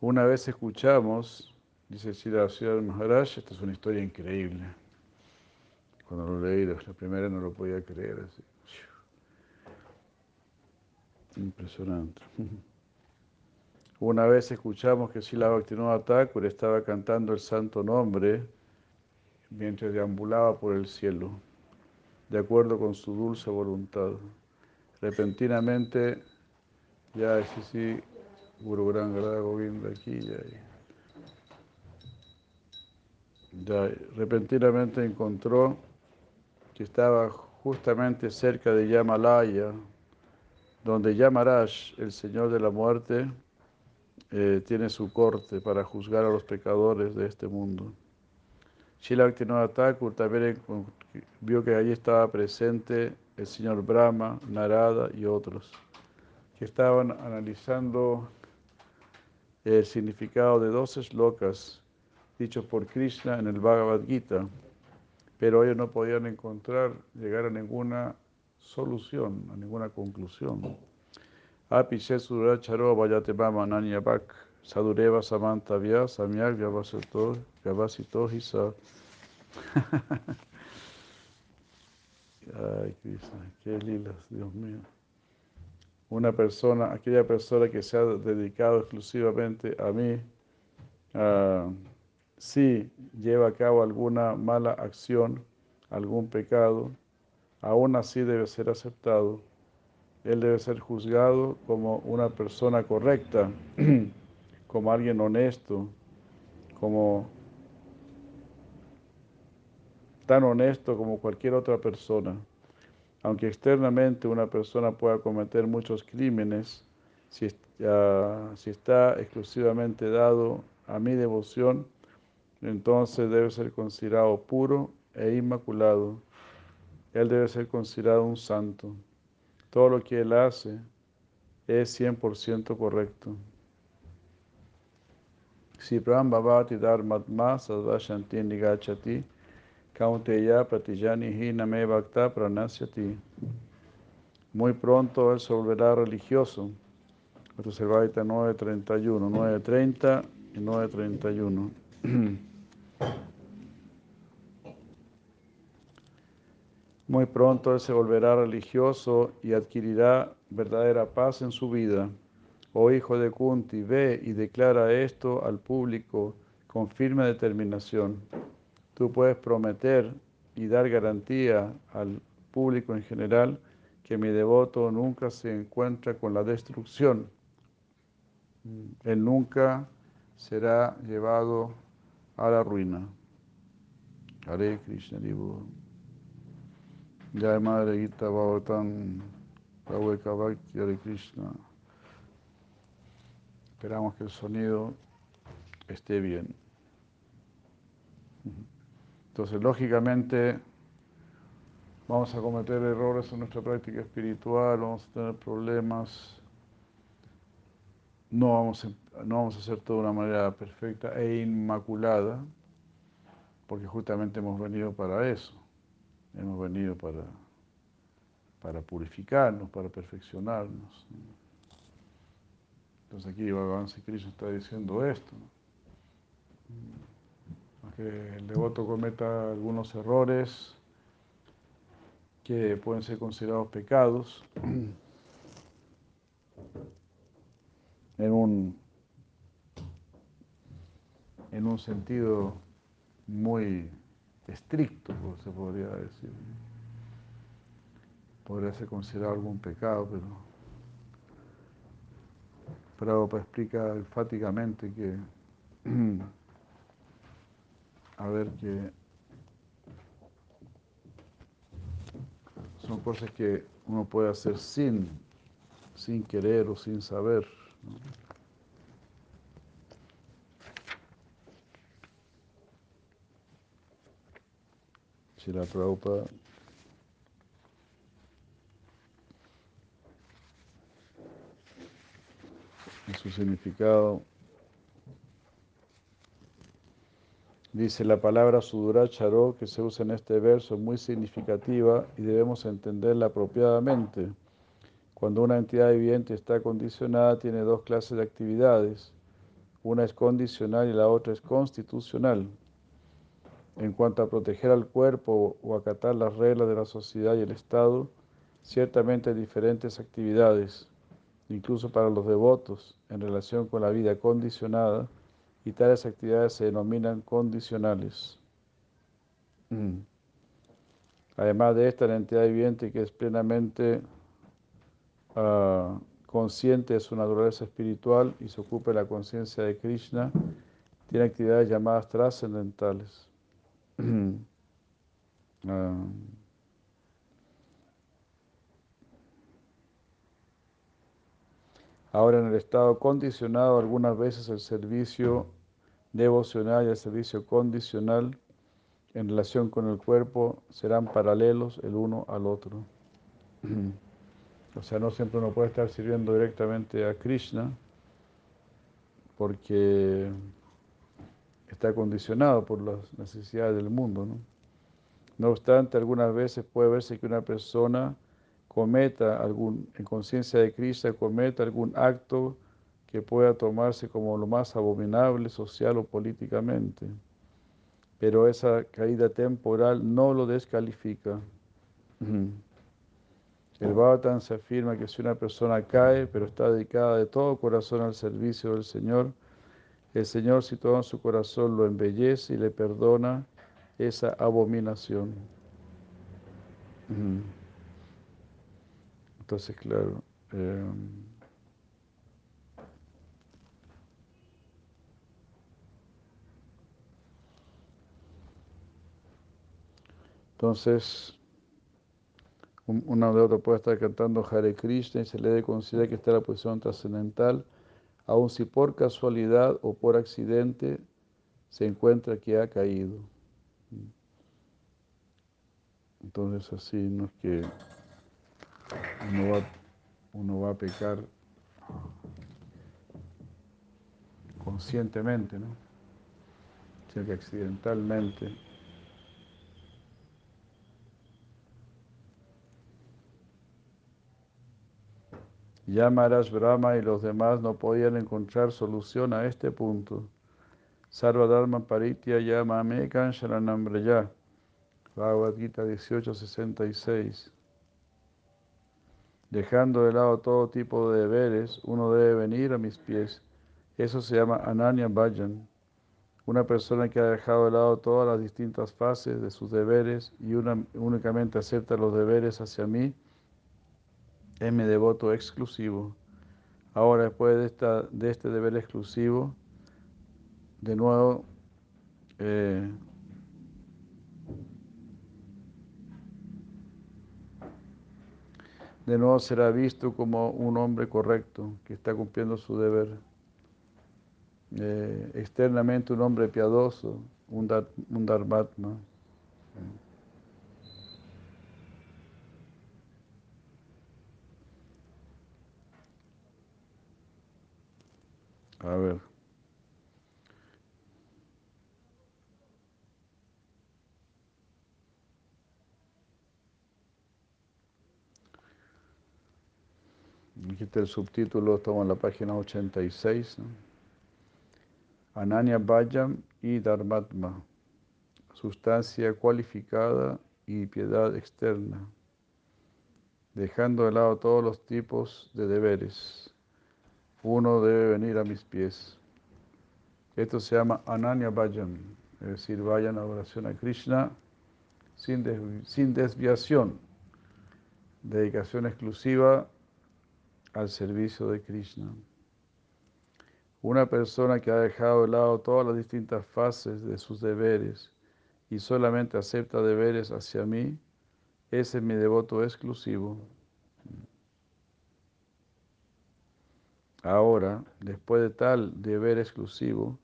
Una vez escuchamos, dice Sira Maharaj, esta es una historia increíble. Cuando lo leí la primera no lo podía creer. Así. Impresionante. Una vez escuchamos que Sila Bhaktivinoda Thakur estaba cantando el santo nombre mientras deambulaba por el cielo, de acuerdo con su dulce voluntad. Repentinamente, ya sí, sí, Guru Gran Govinda aquí, ya, ya, repentinamente encontró que estaba justamente cerca de Yamalaya, donde Yamaraj, el Señor de la muerte, eh, tiene su corte para juzgar a los pecadores de este mundo. Shila Bhaktivinoda vio que allí estaba presente el señor Brahma, Narada y otros, que estaban analizando el significado de dos eslocas dichos por Krishna en el Bhagavad Gita, pero ellos no podían encontrar, llegar a ninguna solución, a ninguna conclusión. Api Charo Vayate Bak Sadureva Samyak Vyavasato Hisa. Ay, Krishna, qué lilas, Dios mío. Una persona, aquella persona que se ha dedicado exclusivamente a mí, si lleva a cabo alguna mala acción, algún pecado, aún así debe ser aceptado. Él debe ser juzgado como una persona correcta, como alguien honesto, como tan honesto como cualquier otra persona. Aunque externamente una persona pueda cometer muchos crímenes, si, está exclusivamente dado a mi devoción, entonces debe ser considerado puro e inmaculado. Él debe ser considerado un santo. Todo lo que él hace es 100% correcto. Si Brahmavati Dharmatma Nigachati Kaunteya Pratijani Name Bhakta Pranasyati. Muy pronto él se volverá religioso. Esto se va a 9.31, 9.30 y 9.31. Muy pronto él se volverá religioso y adquirirá verdadera paz en su vida. Oh hijo de Kunti, ve y declara esto al público con firme determinación. Tú puedes prometer y dar garantía al público en general que mi devoto nunca se encuentra con la destrucción. Él nunca será llevado a la ruina. Hare Krishna Divu. Jai Madre Gita Bhagavatam Bhakti Hare Krishna. Esperamos que el sonido esté bien. Entonces, lógicamente, vamos a cometer errores en nuestra práctica espiritual, vamos a tener problemas, no vamos a, no vamos a hacer todo de una manera perfecta e inmaculada, porque justamente hemos venido para eso. Hemos venido para, para purificarnos, para perfeccionarnos. Entonces aquí Bhagavan Krishna está diciendo esto. El devoto cometa algunos errores que pueden ser considerados pecados en un, en un sentido muy estricto, se podría decir. Podría ser considerado algún pecado, pero Prabhupada explica enfáticamente que, a ver, que son cosas que uno puede hacer sin, sin querer o sin saber. la Prabhupada. En su significado dice la palabra suduracharo que se usa en este verso muy significativa y debemos entenderla apropiadamente. Cuando una entidad viviente está condicionada tiene dos clases de actividades. una es condicional y la otra es constitucional. En cuanto a proteger al cuerpo o acatar las reglas de la sociedad y el Estado, ciertamente hay diferentes actividades, incluso para los devotos, en relación con la vida condicionada, y tales actividades se denominan condicionales. Mm. Además de esta, la entidad viviente que es plenamente uh, consciente de su naturaleza espiritual y se ocupa de la conciencia de Krishna, tiene actividades llamadas trascendentales. uh, Ahora en el estado condicionado, algunas veces el servicio devocional y el servicio condicional en relación con el cuerpo serán paralelos el uno al otro. O sea, no siempre uno puede estar sirviendo directamente a Krishna porque está condicionado por las necesidades del mundo. ¿no? no obstante, algunas veces puede verse que una persona cometa algún, en conciencia de Krishna, cometa algún acto que pueda tomarse como lo más abominable social o políticamente. Pero esa caída temporal no lo descalifica. El Bhavatan se afirma que si una persona cae, pero está dedicada de todo corazón al servicio del Señor, el Señor situado en su corazón lo embellece y le perdona esa abominación. Entonces, claro. Em, entonces, una de otra puede estar cantando Hare Krishna y se le debe considerar que está en la posición trascendental, aun si por casualidad o por accidente se encuentra que ha caído. Entonces así no es que uno va, uno va a pecar conscientemente, ¿no? sino que accidentalmente. Ya Brahma y los demás no podían encontrar solución a este punto. Sarvadharma Paritya Yamame Sharanam ya. Bhagavad Gita 1866. Dejando de lado todo tipo de deberes, uno debe venir a mis pies. Eso se llama Ananya Bhajan. Una persona que ha dejado de lado todas las distintas fases de sus deberes y únicamente acepta los deberes hacia mí, es mi devoto exclusivo. Ahora, después de, de este deber exclusivo, de nuevo, eh, de nuevo será visto como un hombre correcto que está cumpliendo su deber. Eh, externamente un hombre piadoso, un, un dharmatma. A ver. El subtítulo, estamos en la página 86. Ananya Bhajam y Dharmatma, sustancia cualificada y piedad externa, dejando de lado todos los tipos de deberes. Uno debe venir a mis pies. Esto se llama Ananya Bhajam, es decir, vayan a oración a Krishna sin desviación, dedicación exclusiva al servicio de Krishna. Una persona que ha dejado de lado todas las distintas fases de sus deberes y solamente acepta deberes hacia mí, ese es mi devoto exclusivo. Ahora, después de tal deber exclusivo,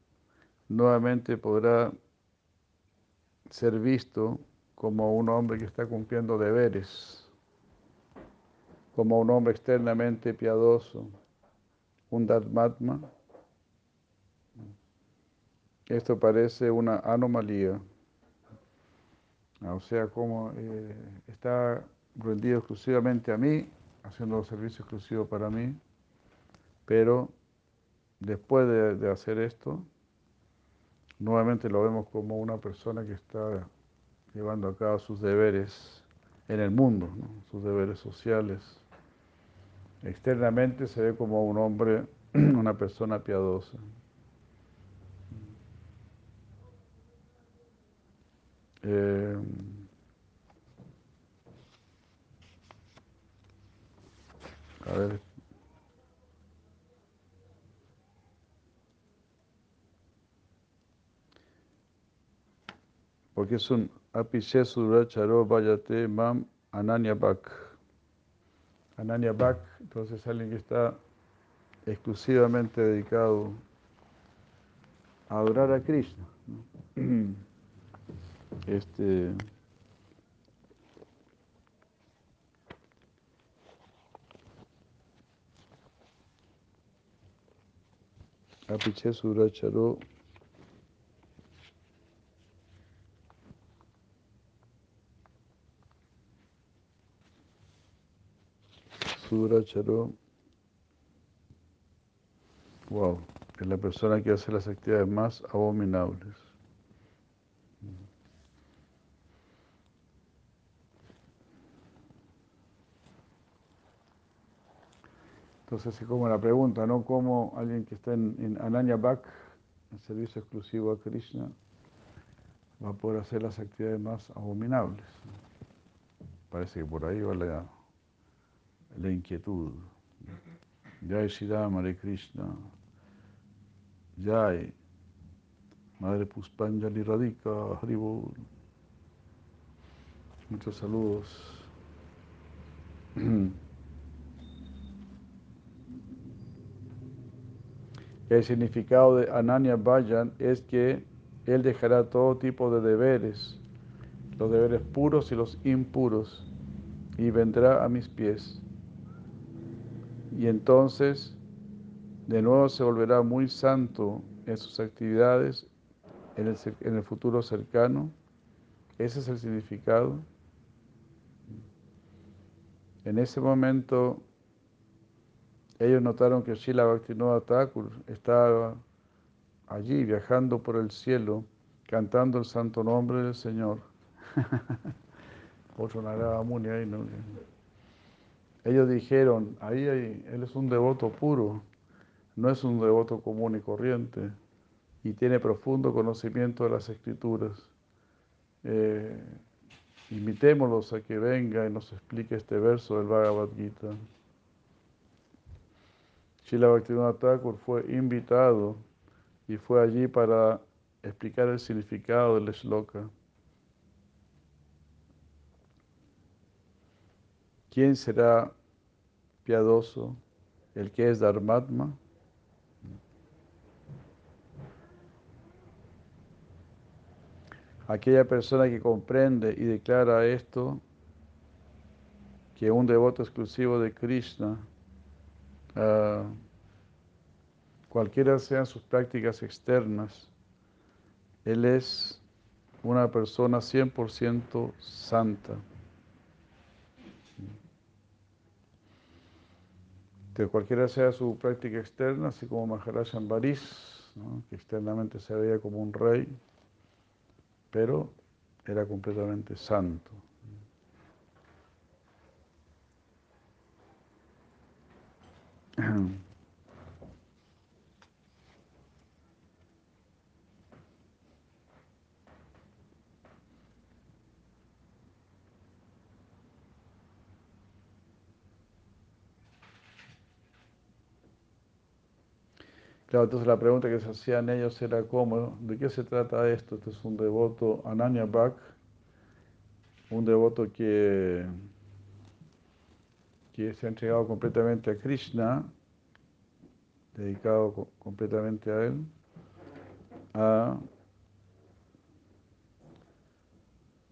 nuevamente podrá ser visto como un hombre que está cumpliendo deberes como un hombre externamente piadoso, un Dharmatma. Esto parece una anomalía. O sea, como eh, está rendido exclusivamente a mí, haciendo servicio exclusivo para mí, pero después de, hacer esto, nuevamente lo vemos como una persona que está llevando a cabo sus deberes en el mundo, sus deberes sociales. Externamente se ve como un hombre, una persona piadosa. Eh, a ver. Porque es un apiche suracharo vayate mam ananya bak. Ananya bak, entonces alguien que está exclusivamente dedicado a adorar a Krishna. ¿no? Este, Apiche Suracharo Suracharo Wow, es la persona que hace las actividades más abominables. Entonces, así como la pregunta, ¿no? ¿Cómo alguien que está en, en Ananya en servicio exclusivo a Krishna, va a poder hacer las actividades más abominables? Parece que por ahí va la, la inquietud. Jai Shri Ram, Hare Krishna. Jai. Madre Puspanjali Radhika, Haribol. Muchos saludos. El significado de Ananya Vayan es que él dejará todo tipo de deberes, los deberes puros y los impuros, y vendrá a mis pies. Y entonces, de nuevo se volverá muy santo en sus actividades en el, en el futuro cercano. Ese es el significado. En ese momento ellos notaron que Srila Bhaktivinoda Thakur estaba allí viajando por el cielo, cantando el santo nombre del Señor. Otro Narada Muni ahí, ¿no? Ellos dijeron, ahí hay, él es un devoto puro, no es un devoto común y corriente, y tiene profundo conocimiento de las escrituras. Eh, invitémoslos a que venga y nos explique este verso del Bhagavad Gita. Srila Bhaktivinoda Thakur fue invitado y fue allí para explicar el significado del shloka. ¿Quién será piadoso? El que es Dharmatma. Aquella persona que comprende y declara esto, que un devoto exclusivo de Krishna Uh, cualquiera sean sus prácticas externas, Él es una persona 100% santa. Que cualquiera sea su práctica externa, así como Maharaj Ambaris, ¿no? que externamente se veía como un rey, pero era completamente santo. Claro, entonces la pregunta que se hacían ellos era cómo, ¿de qué se trata esto? Este es un devoto Ananya Bhak, un devoto que, que se ha entregado completamente a Krishna, dedicado co completamente a él,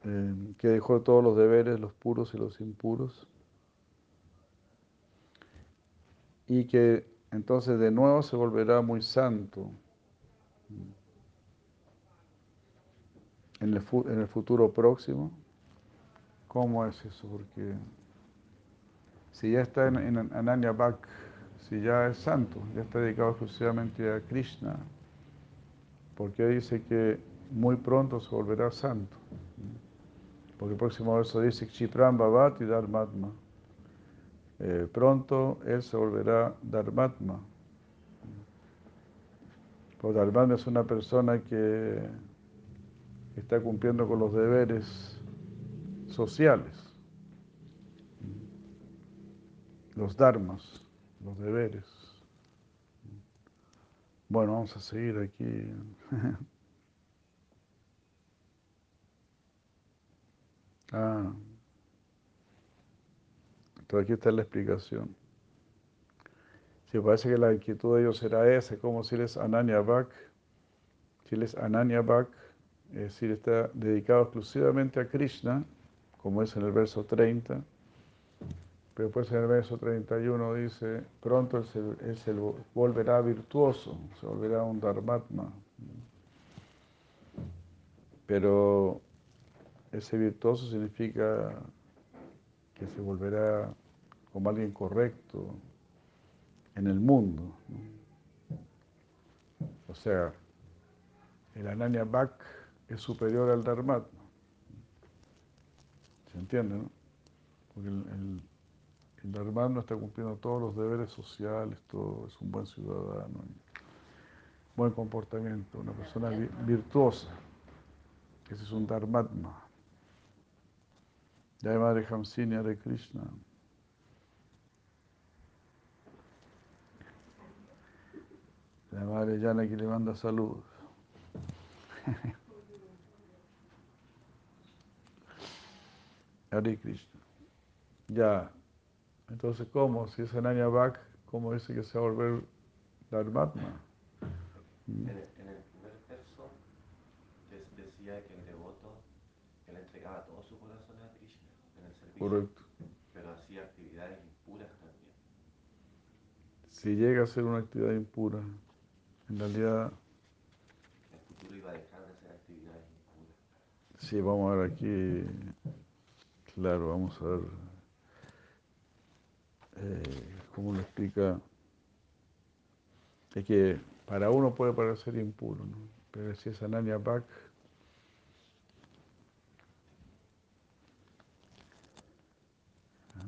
eh, que dejó todos los deberes, los puros y los impuros, y que entonces de nuevo se volverá muy santo en el, en el futuro próximo. ¿Cómo es eso? Porque si ya está en, en si ya es santo, ya está dedicado exclusivamente a Krishna, porque dice que muy pronto se volverá santo. Porque el próximo verso dice, Chipram Bhavati Dharmatma. Eh, pronto él se volverá Dharmatma. Porque Dharmatma es una persona que está cumpliendo con los deberes sociales, los dharmas, los deberes. Bueno, vamos a seguir aquí. ah. Entonces aquí está la explicación. Si parece que la inquietud de ellos será esa, como si eres Ananya Bhak, si él es Ananya Bhak, es decir, está dedicado exclusivamente a Krishna, como es en el verso 30, pero después en el verso 31 dice, pronto él se, volverá virtuoso, se volverá un Dharmatma. Pero ese virtuoso significa que se volverá como alguien correcto en el mundo. O sea, el Ananya Bhak es superior al Dharmatma. ¿Se entiende, no? Porque el, el, el Dharmatma está cumpliendo todos los deberes sociales, todo, es un buen ciudadano, buen comportamiento, una persona virtuosa. Ese es un Dharmatma. Jai Madre Hamsini Hare Krishna. La Madre Yana que le manda saludos. Hare Krishna. Ya. Entonces, ¿cómo? Si es Ananya Bhak, ¿cómo dice que se va a volver Dharmatma? En el, en el primer verso des- decía que el devoto, él entregaba todo su corazón a Krishna Correcto. pero hacía actividades impuras también. Si llega a ser una actividad impura, en realidad, el futuro iba a dejar de hacer actividades impuras. sí, vamos a ver aquí, claro, vamos a ver eh, cómo lo explica. Es que para uno puede parecer impuro, ¿no? pero si es Ananya Bhak,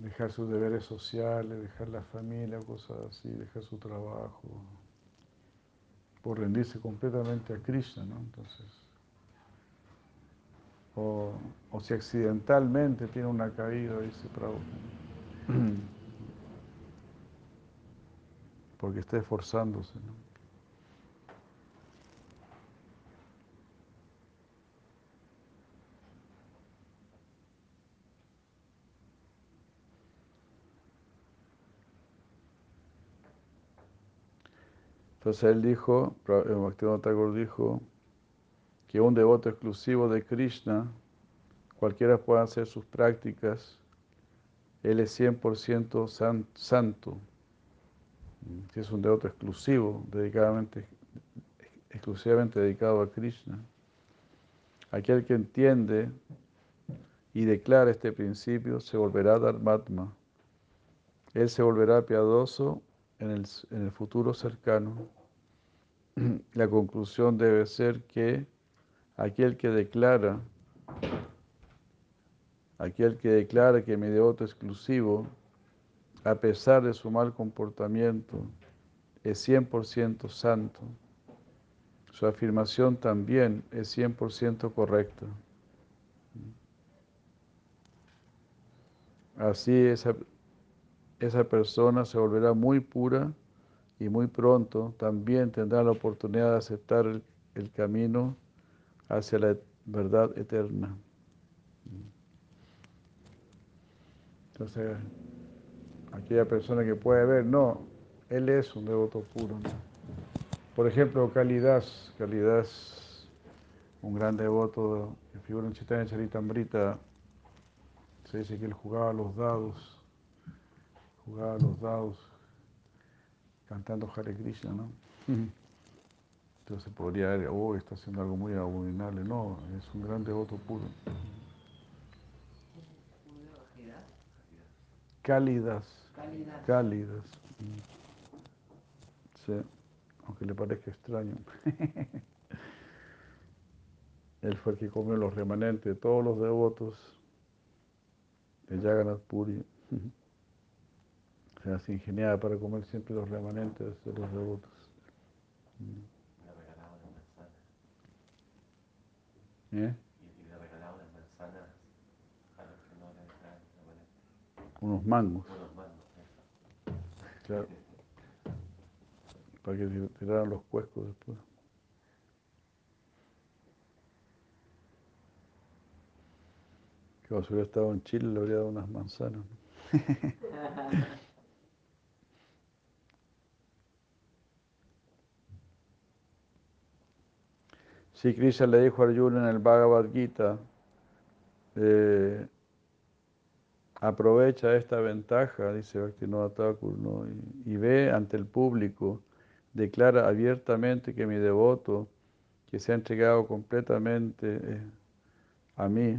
dejar sus deberes sociales, dejar la familia, cosas así, dejar su trabajo, por rendirse completamente a Krishna, ¿no? Entonces, o, o si accidentalmente tiene una caída, dice Prabhupada, porque está esforzándose, ¿no? Entonces él dijo, Bhaktivinoda Thakur dijo, que un devoto exclusivo de Krishna, cualquiera pueda hacer sus prácticas, él es 100% san, santo. Si es un devoto exclusivo, dedicadamente, exclusivamente dedicado a Krishna. Aquel que entiende y declara este principio se volverá Dharmatma. Él se volverá piadoso en el, en el futuro cercano. La conclusión debe ser que aquel que declara, aquel que declara que mi devoto exclusivo, a pesar de su mal comportamiento, es 100% santo. Su afirmación también es 100% correcta. Así esa, esa persona se volverá muy pura y muy pronto también tendrá la oportunidad de aceptar el, camino hacia la verdad eterna. Entonces, aquella persona que puede ver, no, él es un devoto puro. Por ejemplo, Kalidas, Kalidas, un gran devoto que figura en Chaitanya Charitamrita, se dice que él jugaba los dados, jugaba los dados cantando Hare Krishna, ¿no? Entonces podría ver, oh, está haciendo algo muy abominable. No, es un gran devoto puro. Cálidas. Cálidas. Sí, aunque le parezca extraño. Él fue el que comió los remanentes de todos los devotos de Jagannath Puri. Se las ingeniaba para comer siempre los remanentes de los devotos. Le regalaba unas manzanas. ¿Eh? Y, le regalaba unas manzanas a los que no le traen remanentes. Unos mangos, Unos mangos, eso. claro, para que tir- tiraran los cuescos después. Claro, si hubiera estado en Chile le habría dado unas manzanas. ¿no? Sí, Krishna le dijo a Arjuna en el Bhagavad Gita, eh, aprovecha esta ventaja, dice Bhaktivinoda Thakur, y, ve ante el público, declara abiertamente que mi devoto, que se ha entregado completamente eh, a mí,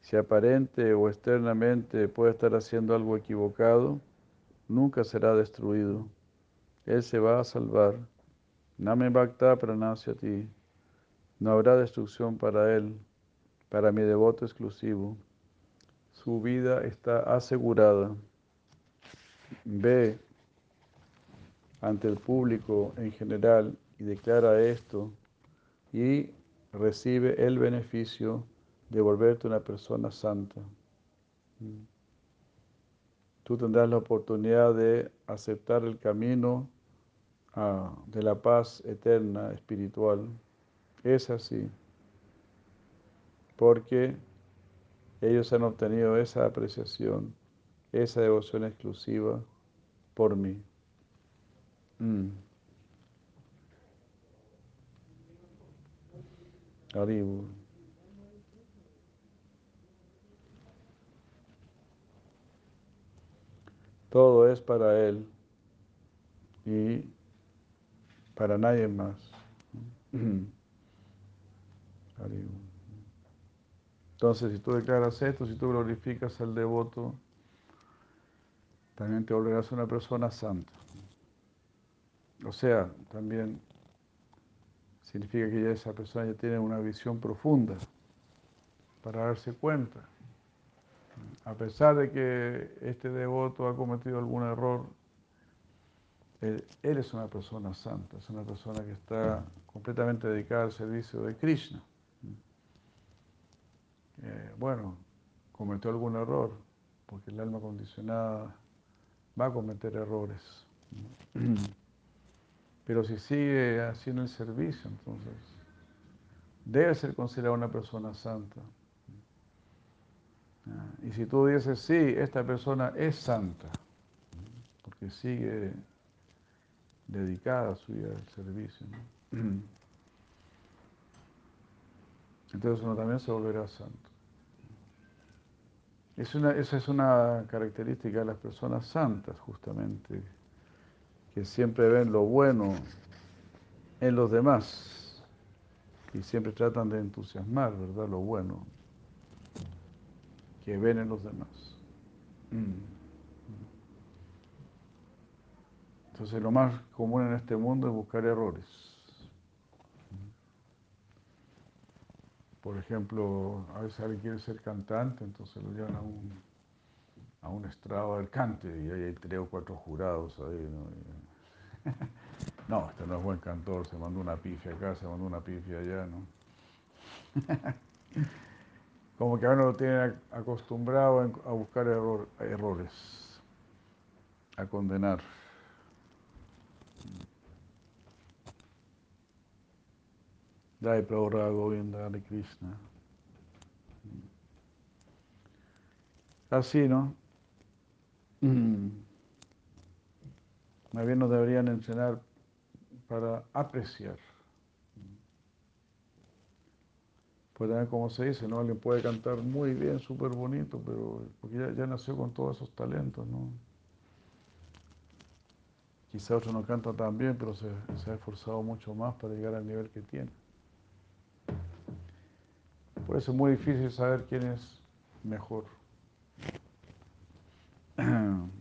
si aparente o externamente puede estar haciendo algo equivocado, nunca será destruido. Él se va a salvar. Name Bhakta Pranasya no habrá destrucción para él, para mi devoto exclusivo. Su vida está asegurada. Ve ante el público en general y declara esto y recibe el beneficio de volverte una persona santa. Tú tendrás la oportunidad de aceptar el camino ah, de la paz eterna, espiritual. Es así, porque ellos han obtenido esa apreciación, esa devoción exclusiva por mí. Mm. Todo es para Él y para nadie más. Entonces, si tú declaras esto, si tú glorificas al devoto, también te volverás una persona santa. O sea, también significa que ya esa persona ya tiene una visión profunda para darse cuenta. A pesar de que este devoto ha cometido algún error, él es una persona santa, es una persona que está completamente dedicada al servicio de Krishna. Eh, bueno, cometió algún error, porque el alma condicionada va a cometer errores. Pero si sigue haciendo el servicio, entonces debe ser considerada una persona santa. Ah, Y si tú dices, sí, esta persona es santa, porque sigue dedicada a su vida al servicio, ¿no? entonces uno también se volverá santo. Es una, esa es una característica de las personas santas, justamente, que siempre ven lo bueno en los demás y siempre tratan de entusiasmar, ¿verdad? Lo bueno que ven en los demás. Entonces lo más común en este mundo es buscar errores. Por ejemplo, a veces alguien quiere ser cantante, entonces lo llevan a un, a un estrado ver cante y ahí hay tres o cuatro jurados ahí. ¿no? No, este no es buen cantor, se mandó una pifia acá, se mandó una pifia allá, ¿no? Como que a uno lo tiene acostumbrado a buscar error, errores, a condenar. Dai Prabhupada Govinda Hare Krishna. Así, ¿no? Más bien nos deberían enseñar para apreciar. Pues también como se dice, ¿no? Alguien puede cantar muy bien, súper bonito, pero porque ya, ya, nació con todos esos talentos, ¿no? Quizá otro no canta tan bien, pero se, se ha esforzado mucho más para llegar al nivel que tiene. Por eso es muy difícil saber quién es mejor.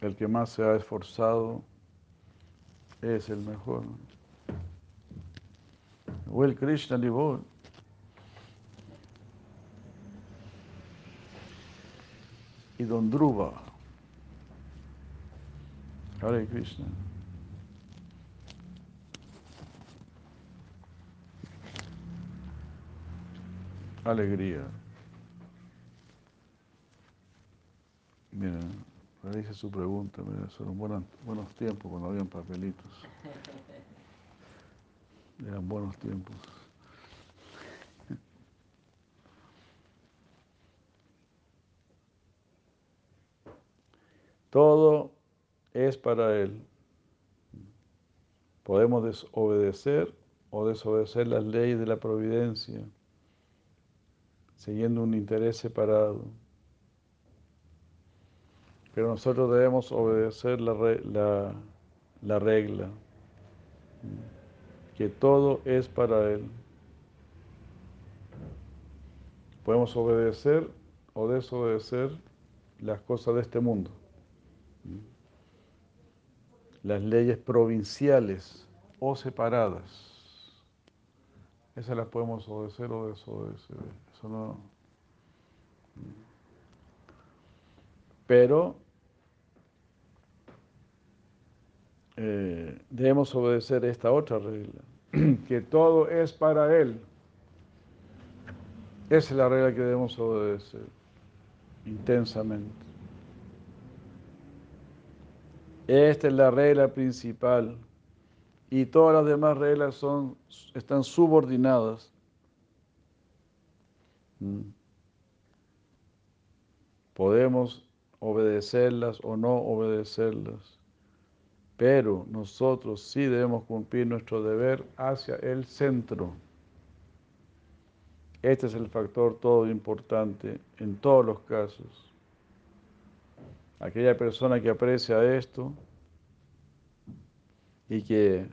el que más se ha esforzado es el mejor. Will Krishna Devot. Y Don Dhruva. Hare Krishna. Alegría. Mira, realice su pregunta. Mira, son buenos, buenos tiempos cuando habían papelitos. Eran buenos tiempos. Todo es para Él. Podemos desobedecer o desobedecer las leyes de la providencia, siguiendo un interés separado. Pero nosotros debemos obedecer la, la, la regla, que todo es para Él. Podemos obedecer o desobedecer las cosas de este mundo las leyes provinciales o separadas. Esas las podemos obedecer o desobedecer. Eso no. Pero eh, debemos obedecer esta otra regla, que todo es para Él. Esa es la regla que debemos obedecer intensamente. Esta es la regla principal y todas las demás reglas son, están subordinadas. Mm. Podemos obedecerlas o no obedecerlas, pero nosotros sí debemos cumplir nuestro deber hacia el centro. Este es el factor todo importante en todos los casos. Aquella persona que aprecia esto y que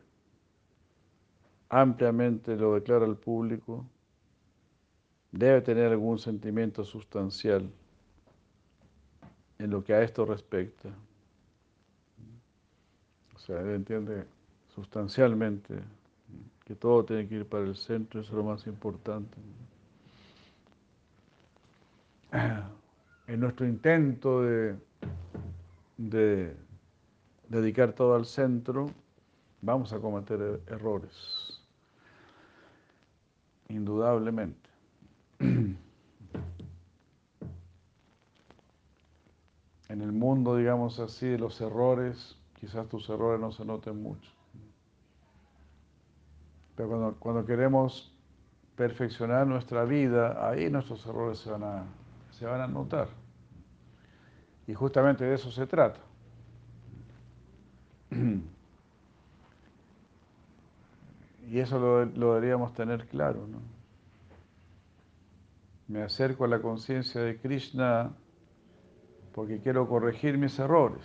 ampliamente lo declara al público, debe tener algún sentimiento sustancial en lo que a esto respecta. O sea, él entiende sustancialmente que todo tiene que ir para el centro, eso es lo más importante. En nuestro intento de de dedicar todo al centro, vamos a cometer er-, errores, indudablemente. En el mundo, digamos así, de los errores, quizás tus errores no se noten mucho. Pero cuando, queremos perfeccionar nuestra vida, ahí nuestros errores se van a, se van a notar. Y justamente de eso se trata. Y eso lo, deberíamos tener claro. ¿no? Me acerco a la conciencia de Krishna porque quiero corregir mis errores.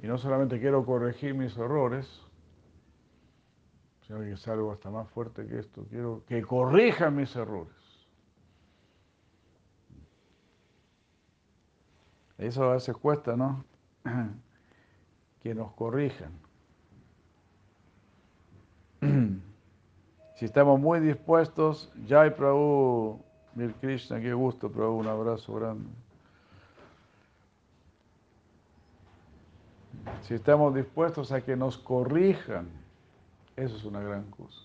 Y no solamente quiero corregir mis errores, sino que es algo hasta más fuerte que esto. Quiero que corrija mis errores. Eso a veces cuesta, ¿no? Que nos corrijan. Si estamos muy dispuestos, Jai Prabhu, Mir Krishna, qué gusto, Prabhu, un abrazo grande. Si estamos dispuestos a que nos corrijan, eso es una gran cosa.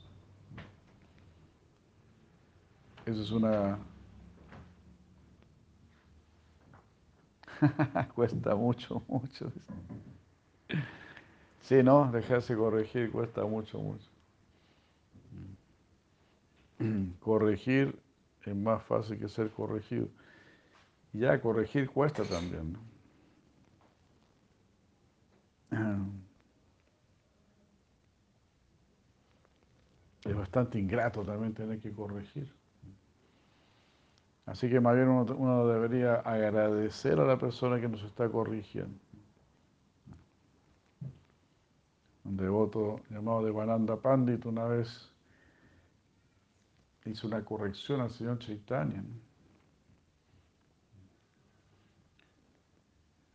Eso es una cuesta mucho, mucho. Sí, ¿no? Dejarse corregir cuesta mucho, mucho. Corregir es más fácil que ser corregido. Ya corregir cuesta también, ¿no? Es bastante ingrato también tener que corregir. Así que más bien uno, debería agradecer a la persona que nos está corrigiendo. Un devoto llamado Devananda Pandit una vez hizo una corrección al señor Chaitanya.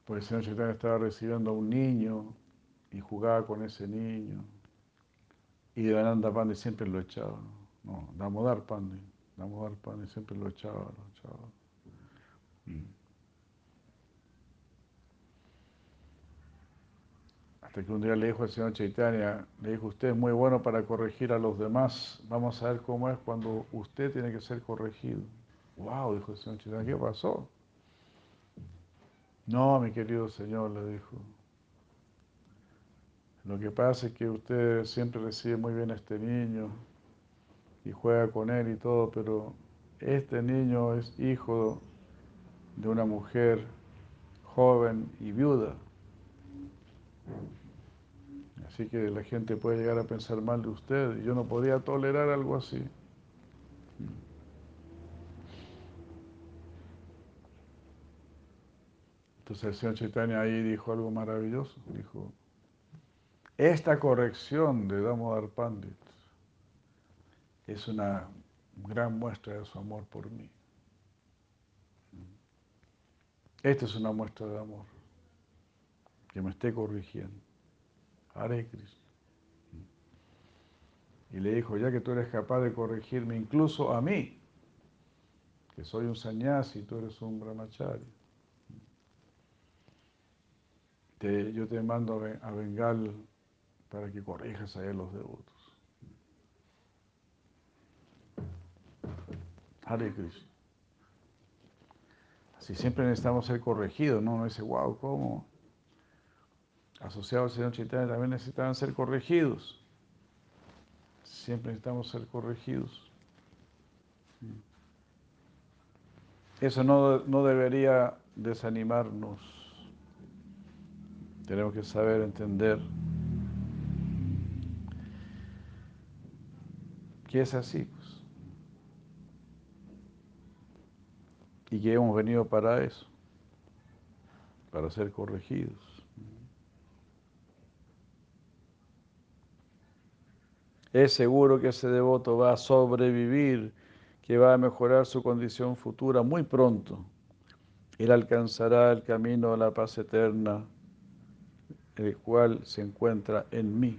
Pues el señor Chaitanya estaba recibiendo a un niño y jugaba con ese niño. Y Devananda Pandit siempre lo echaba. No, Damodar Pandit. Damodar Pandit siempre lo echaba, lo echaba. Mm. Hasta un día le dijo al señor Chaitanya, le dijo, usted es muy bueno para corregir a los demás, vamos a ver cómo es cuando usted tiene que ser corregido. Wow, dijo el señor Chaitanya, ¿qué pasó? No, mi querido señor, le dijo, lo que pasa es que usted siempre recibe muy bien a este niño y juega con él y todo, pero este niño es hijo de una mujer joven y viuda. Así que la gente puede llegar a pensar mal de usted yo no podría tolerar algo así. Entonces el señor Chaitanya ahí dijo algo maravilloso. Dijo, esta corrección de Damodar Pandit es una gran muestra de su amor por mí. Esta es una muestra de amor, que me esté corrigiendo. Hare Krishna. Y le dijo, ya que tú eres capaz de corregirme incluso a mí, que soy un sannyasi y tú eres un brahmachari, yo te mando a Bengal para que corrijas a los devotos. Hare Krishna. Así siempre necesitamos ser corregidos, ¿no? Uno dice, wow, ¿cómo? Asociados al Señor Chaitanya también necesitaban ser corregidos. Siempre necesitamos ser corregidos. Eso no, no debería desanimarnos. Tenemos que saber entender que es así. Pues. Y que hemos venido para eso, para ser corregidos. Es seguro que ese devoto va a sobrevivir, que va a mejorar su condición futura muy pronto. Él alcanzará el camino a la paz eterna, el cual se encuentra en mí.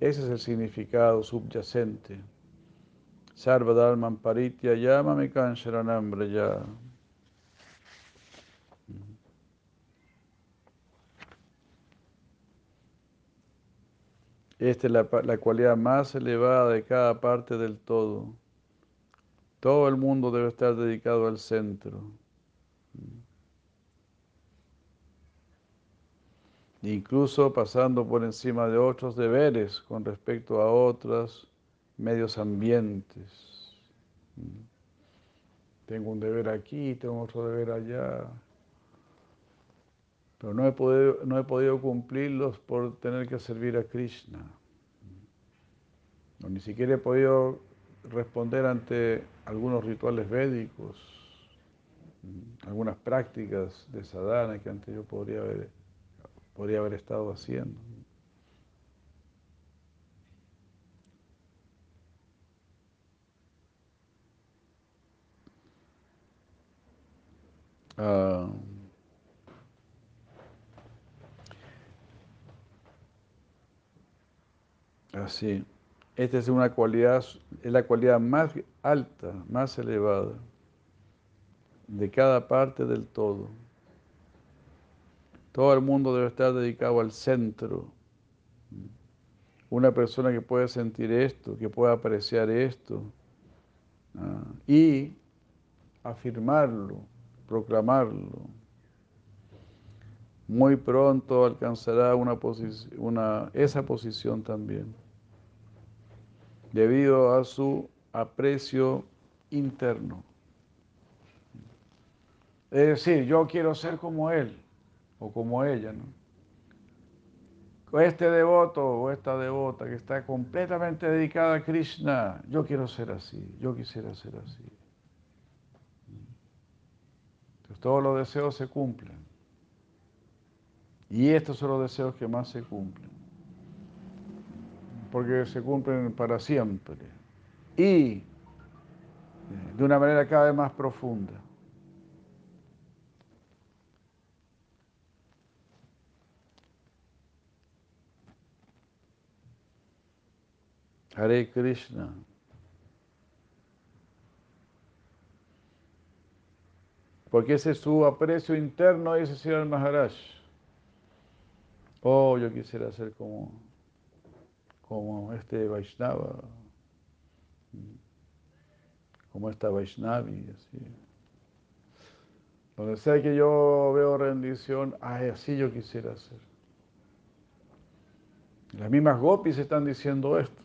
Ese es el significado subyacente. Sarvadalman paritya yamame kansharanam ya. Esta es la, cualidad más elevada de cada parte del todo. Todo el mundo debe estar dedicado al centro. incluso pasando por encima de otros deberes con respecto a otros medios ambientes. Tengo un deber aquí, tengo otro deber allá, pero no he podido, no he podido cumplirlos por tener que servir a Krishna. ni siquiera he podido responder ante algunos rituales védicos, algunas prácticas de sadhana que antes yo podría haber podría haber estado haciendo. Ah, así. Esta es una cualidad, es la cualidad más alta, más elevada de cada parte del todo. Todo el mundo debe estar dedicado al centro. Una persona que pueda sentir esto, que pueda apreciar esto ah, y afirmarlo, proclamarlo. Muy pronto alcanzará una una, esa posición también, debido a su aprecio interno. Es decir, yo quiero ser como él o como ella, ¿no? Este devoto o esta devota que está completamente dedicada a Krishna, yo quiero ser así, yo quisiera ser así. Entonces todos los deseos se cumplen. Y estos son los deseos que más se cumplen porque se cumplen para siempre y eh, de una manera cada vez más profunda. Hare Krishna. Porque ese es su aprecio interno, dice Sri Maharaj. Oh, yo quisiera ser como como este Vaishnava, como esta Vaishnavi, así. Donde sea que yo veo rendición, ay, así yo quisiera ser. Las mismas gopis están diciendo esto.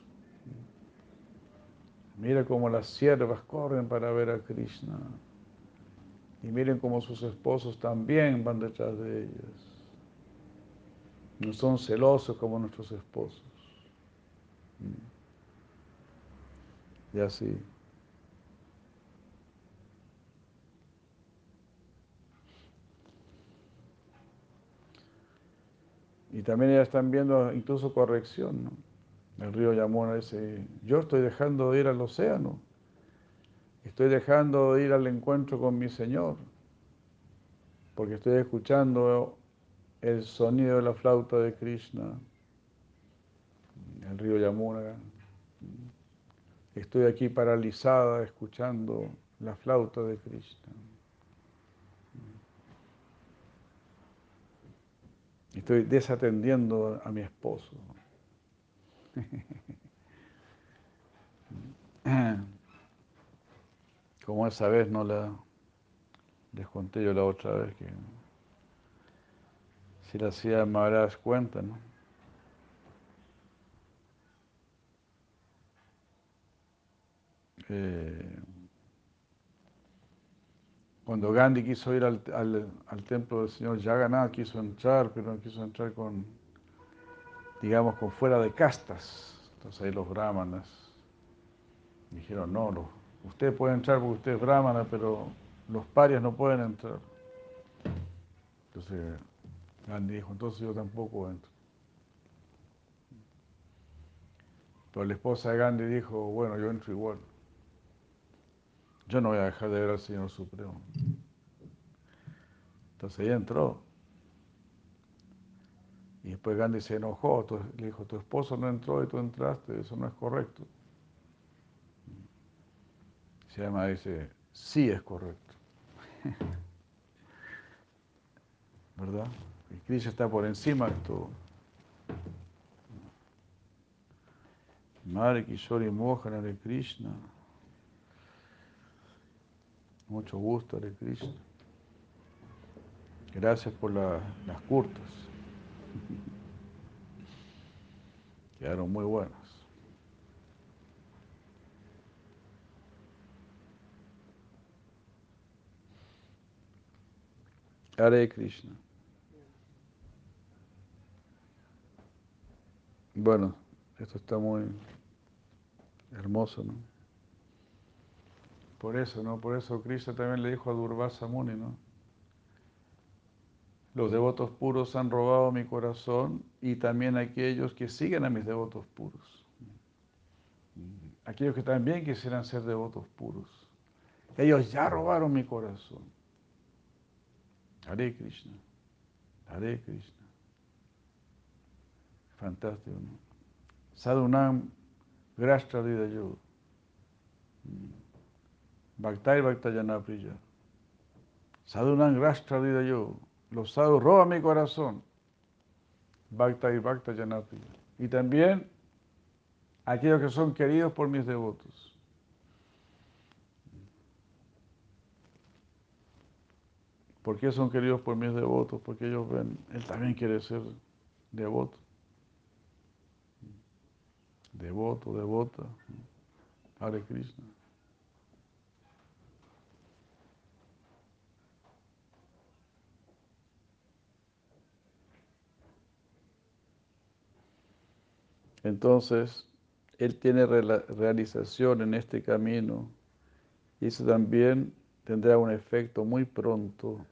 Mira cómo las siervas corren para ver a Krishna. Y miren cómo sus esposos también van detrás de ellas. No son celosos como nuestros esposos. Y así. Y también ellas están viendo incluso corrección, ¿no? El río Yamuna dice, yo estoy dejando de ir al océano, estoy dejando de ir al encuentro con mi Señor, porque estoy escuchando el sonido de la flauta de Krishna, el río Yamuna. Estoy aquí paralizada escuchando la flauta de Krishna. Estoy desatendiendo a mi esposo. Como esa vez no la les conté yo la otra vez que si la hacía Maharaj cuenta, ¿no? Eh, cuando Gandhi quiso ir al, al, templo del señor Jagannath, quiso entrar, pero quiso entrar con, digamos, con fuera de castas. Entonces ahí los brahmanas dijeron, no, usted puede entrar porque usted es brahmana, pero los parias no pueden entrar. Entonces Gandhi dijo, entonces yo tampoco entro. Pero la esposa de Gandhi dijo, bueno, yo entro igual. Yo no voy a dejar de ver al Señor Supremo. Entonces ella entró. Y después Gandhi se enojó, le dijo, tu esposo no entró y tú entraste, eso no es correcto. Se llama, dice, sí es correcto. ¿Verdad? Y Krishna está por encima de todo. Madre Kishori Mohan de Krishna. Mucho gusto, Hare Krishna. Gracias por las curtas. Quedaron muy buenas. Hare Krishna. Bueno, esto está muy hermoso, ¿no? Por eso, ¿no? Por eso Krishna también le dijo a Durvasa Muni, ¿no? Los devotos puros han robado mi corazón y también aquellos que siguen a mis devotos puros. Aquellos que también quisieran ser devotos puros. Ellos ya robaron mi corazón. Hare Krishna. Hare Krishna. Fantástico, ¿no? Sadhunam Grashtra Didayo. Bhaktai Bhaktayana Priya. Sadhunam Grashtra Didayo. Los sadhus roban mi corazón. Bhakta y Bhakta Priya. Y también aquellos que son queridos por mis devotos. ¿Por qué son queridos por mis devotos? Porque ellos ven, él también quiere ser devoto devoto, devota, Hare Krishna. Entonces, Él tiene realización en este camino y eso también tendrá un efecto muy pronto.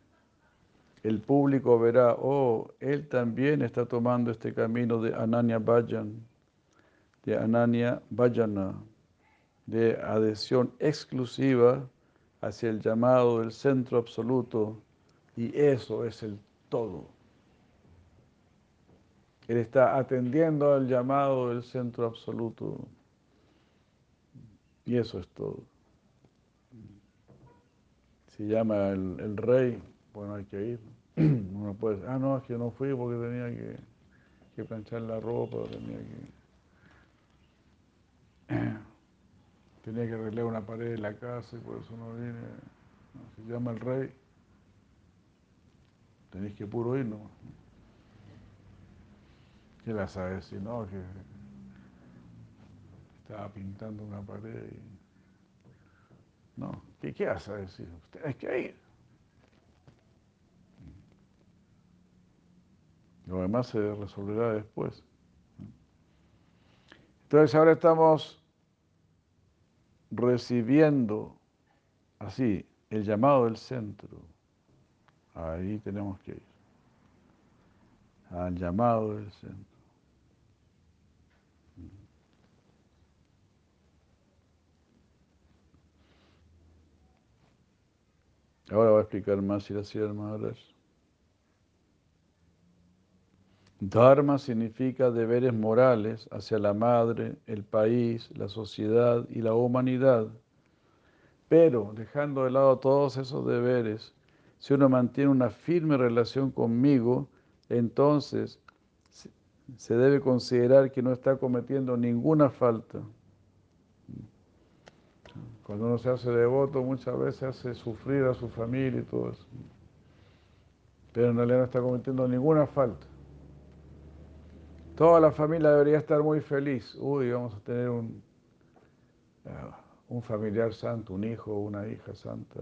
El público verá, oh, Él también está tomando este camino de Ananya Bhajan de Ananya Vajana, de adhesión exclusiva hacia el llamado del centro absoluto, y eso es el todo. Él está atendiendo al llamado del centro absoluto. Y eso es todo. Si llama el, el rey, bueno, hay que ir. Uno puede decir, ah, no, es que no fui porque tenía que, planchar la ropa, tenía que, tenía que arreglar una pared de la casa y por eso no vine. Si llama el rey, tenéis que puro ir nomás. ¿Qué la sabes si no? Que estaba pintando una pared y... No, ¿qué, qué vas a decir? Tienes que ir. Lo demás se resolverá después. Entonces ahora estamos recibiendo así el llamado del centro. Ahí tenemos que ir. Al llamado del centro. Ahora va a explicar más si la Maharaj. Dharma significa deberes morales hacia la madre, el país, la sociedad y la humanidad. Pero dejando de lado todos esos deberes, si uno mantiene una firme relación conmigo, entonces se debe considerar que no está cometiendo ninguna falta. Cuando uno se hace devoto, muchas veces hace sufrir a su familia y todo eso. Pero en realidad no está cometiendo ninguna falta. Toda la familia debería estar muy feliz. Uy, vamos a tener un, eh, un familiar santo, un hijo una hija santa.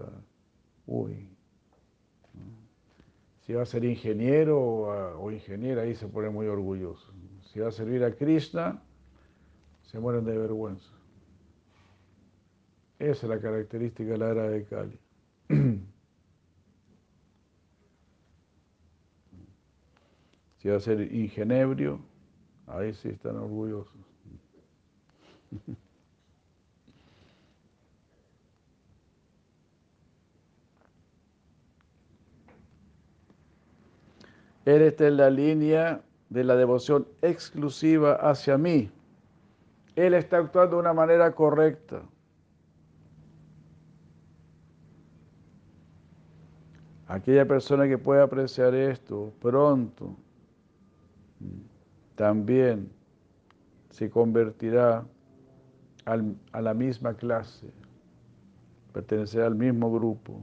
Uy. Si va a ser ingeniero o, o ingeniera, ahí se pone muy orgulloso. Si va a servir a Krishna, se mueren de vergüenza. Esa es la característica de la era de Cali. si va a ser ingenebrio, ahí sí están orgullosos. Él está en la línea de la devoción exclusiva hacia mí. Él está actuando de una manera correcta. Aquella persona que puede apreciar esto pronto también se convertirá a la misma clase, pertenecerá al mismo grupo.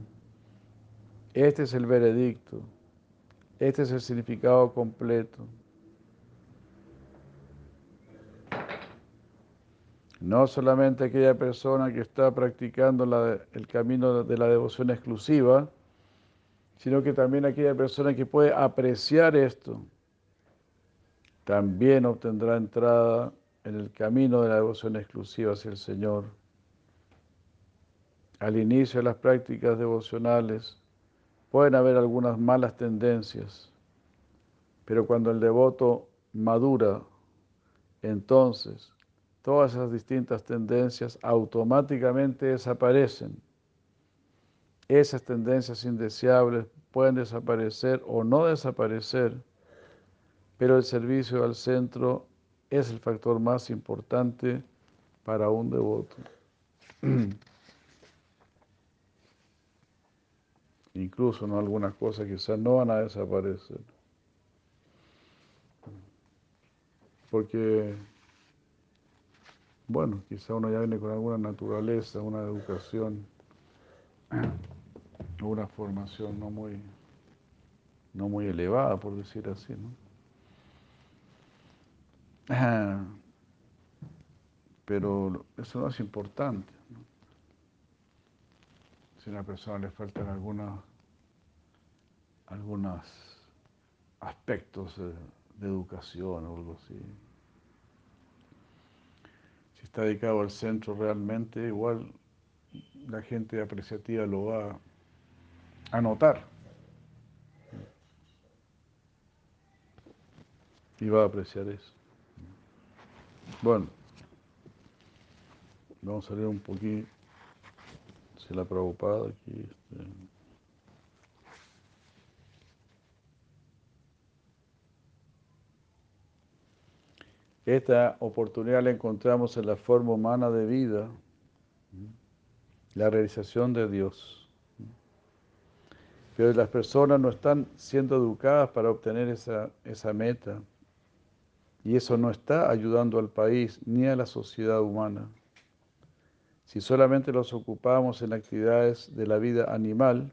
Este es el veredicto, este es el significado completo. No solamente aquella persona que está practicando el camino de la devoción exclusiva, sino que también aquella persona que puede apreciar esto, también obtendrá entrada en el camino de la devoción exclusiva hacia el Señor. Al inicio de las prácticas devocionales pueden haber algunas malas tendencias, pero cuando el devoto madura, entonces todas esas distintas tendencias automáticamente desaparecen esas tendencias indeseables pueden desaparecer o no desaparecer, pero el servicio al centro es el factor más importante para un devoto. Incluso ¿no? algunas cosas quizás no van a desaparecer. Porque, bueno, quizá uno ya viene con alguna naturaleza, una educación una formación no muy, no muy elevada, por decir así, ¿no? Pero eso no es importante. Si a una persona le faltan algunos, algunos aspectos de, de educación o algo así. Si está dedicado al centro realmente, igual la gente apreciativa lo va a notar. Y va a apreciar eso. Bueno, vamos a leer un poquito, si la preocupada aquí. Este. Esta oportunidad la encontramos en la forma humana de vida la realización de Dios. Pero las personas no están siendo educadas para obtener esa, esa meta. Y eso no está ayudando al país ni a la sociedad humana. Si solamente los ocupamos en actividades de la vida animal,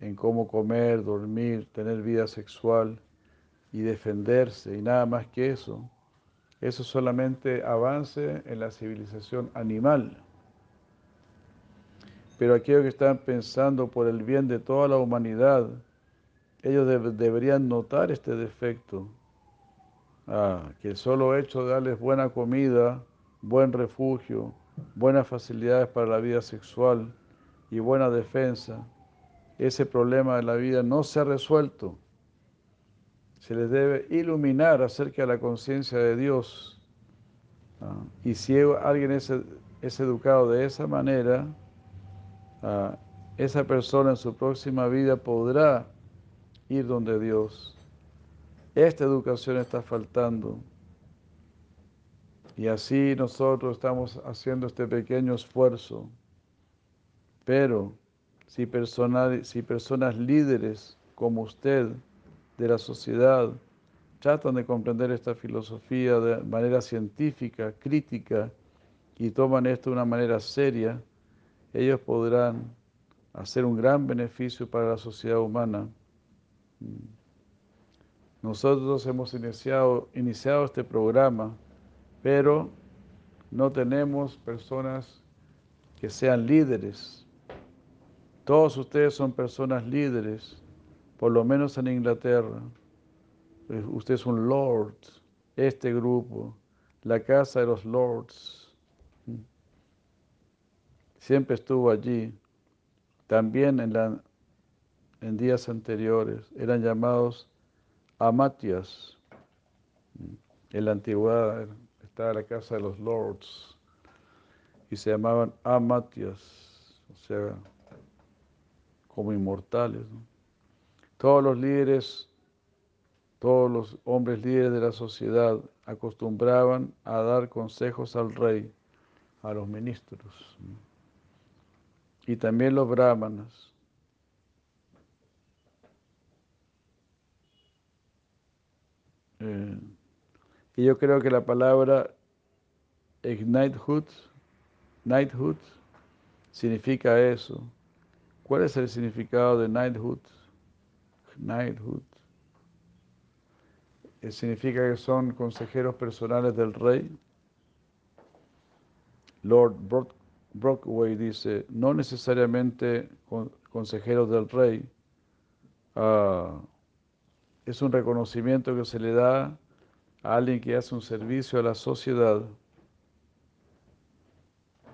en cómo comer, dormir, tener vida sexual y defenderse y nada más que eso, eso solamente avance en la civilización animal. Pero aquellos que están pensando por el bien de toda la humanidad, ellos deberían notar este defecto. Ah, que el solo hecho de darles buena comida, buen refugio, buenas facilidades para la vida sexual y buena defensa, ese problema de la vida no se ha resuelto. Se les debe iluminar acerca de la conciencia de Dios. Ah, y si alguien es, es, educado de esa manera, ah, esa persona en su próxima vida podrá ir donde Dios. Esta educación está faltando. Y así nosotros estamos haciendo este pequeño esfuerzo. Pero si, si personas líderes como usted de la sociedad tratan de comprender esta filosofía de manera científica, crítica, y toman esto de una manera seria, ellos podrán hacer un gran beneficio para la sociedad humana. Nosotros hemos iniciado, iniciado este programa pero no tenemos personas que sean líderes. Todos ustedes son personas líderes, por lo menos en Inglaterra. Eh, usted es un lord, este grupo, la casa de los lords. Siempre estuvo allí. También en, días anteriores eran llamados amatias. En la antigüedad estaba la casa de los lords y se llamaban amatias, o sea, como inmortales. Todos los líderes, todos los hombres líderes de la sociedad acostumbraban a dar consejos al rey, a los ministros, y también los brahmanas. Eh, y yo creo que la palabra knighthood, knighthood significa eso. ¿Cuál es el significado de knighthood? Knighthood. Eh, significa que son consejeros personales del rey. Lord Brockway dice, no necesariamente consejeros del rey, ah, es un reconocimiento que se le da alguien que hace un servicio a la sociedad,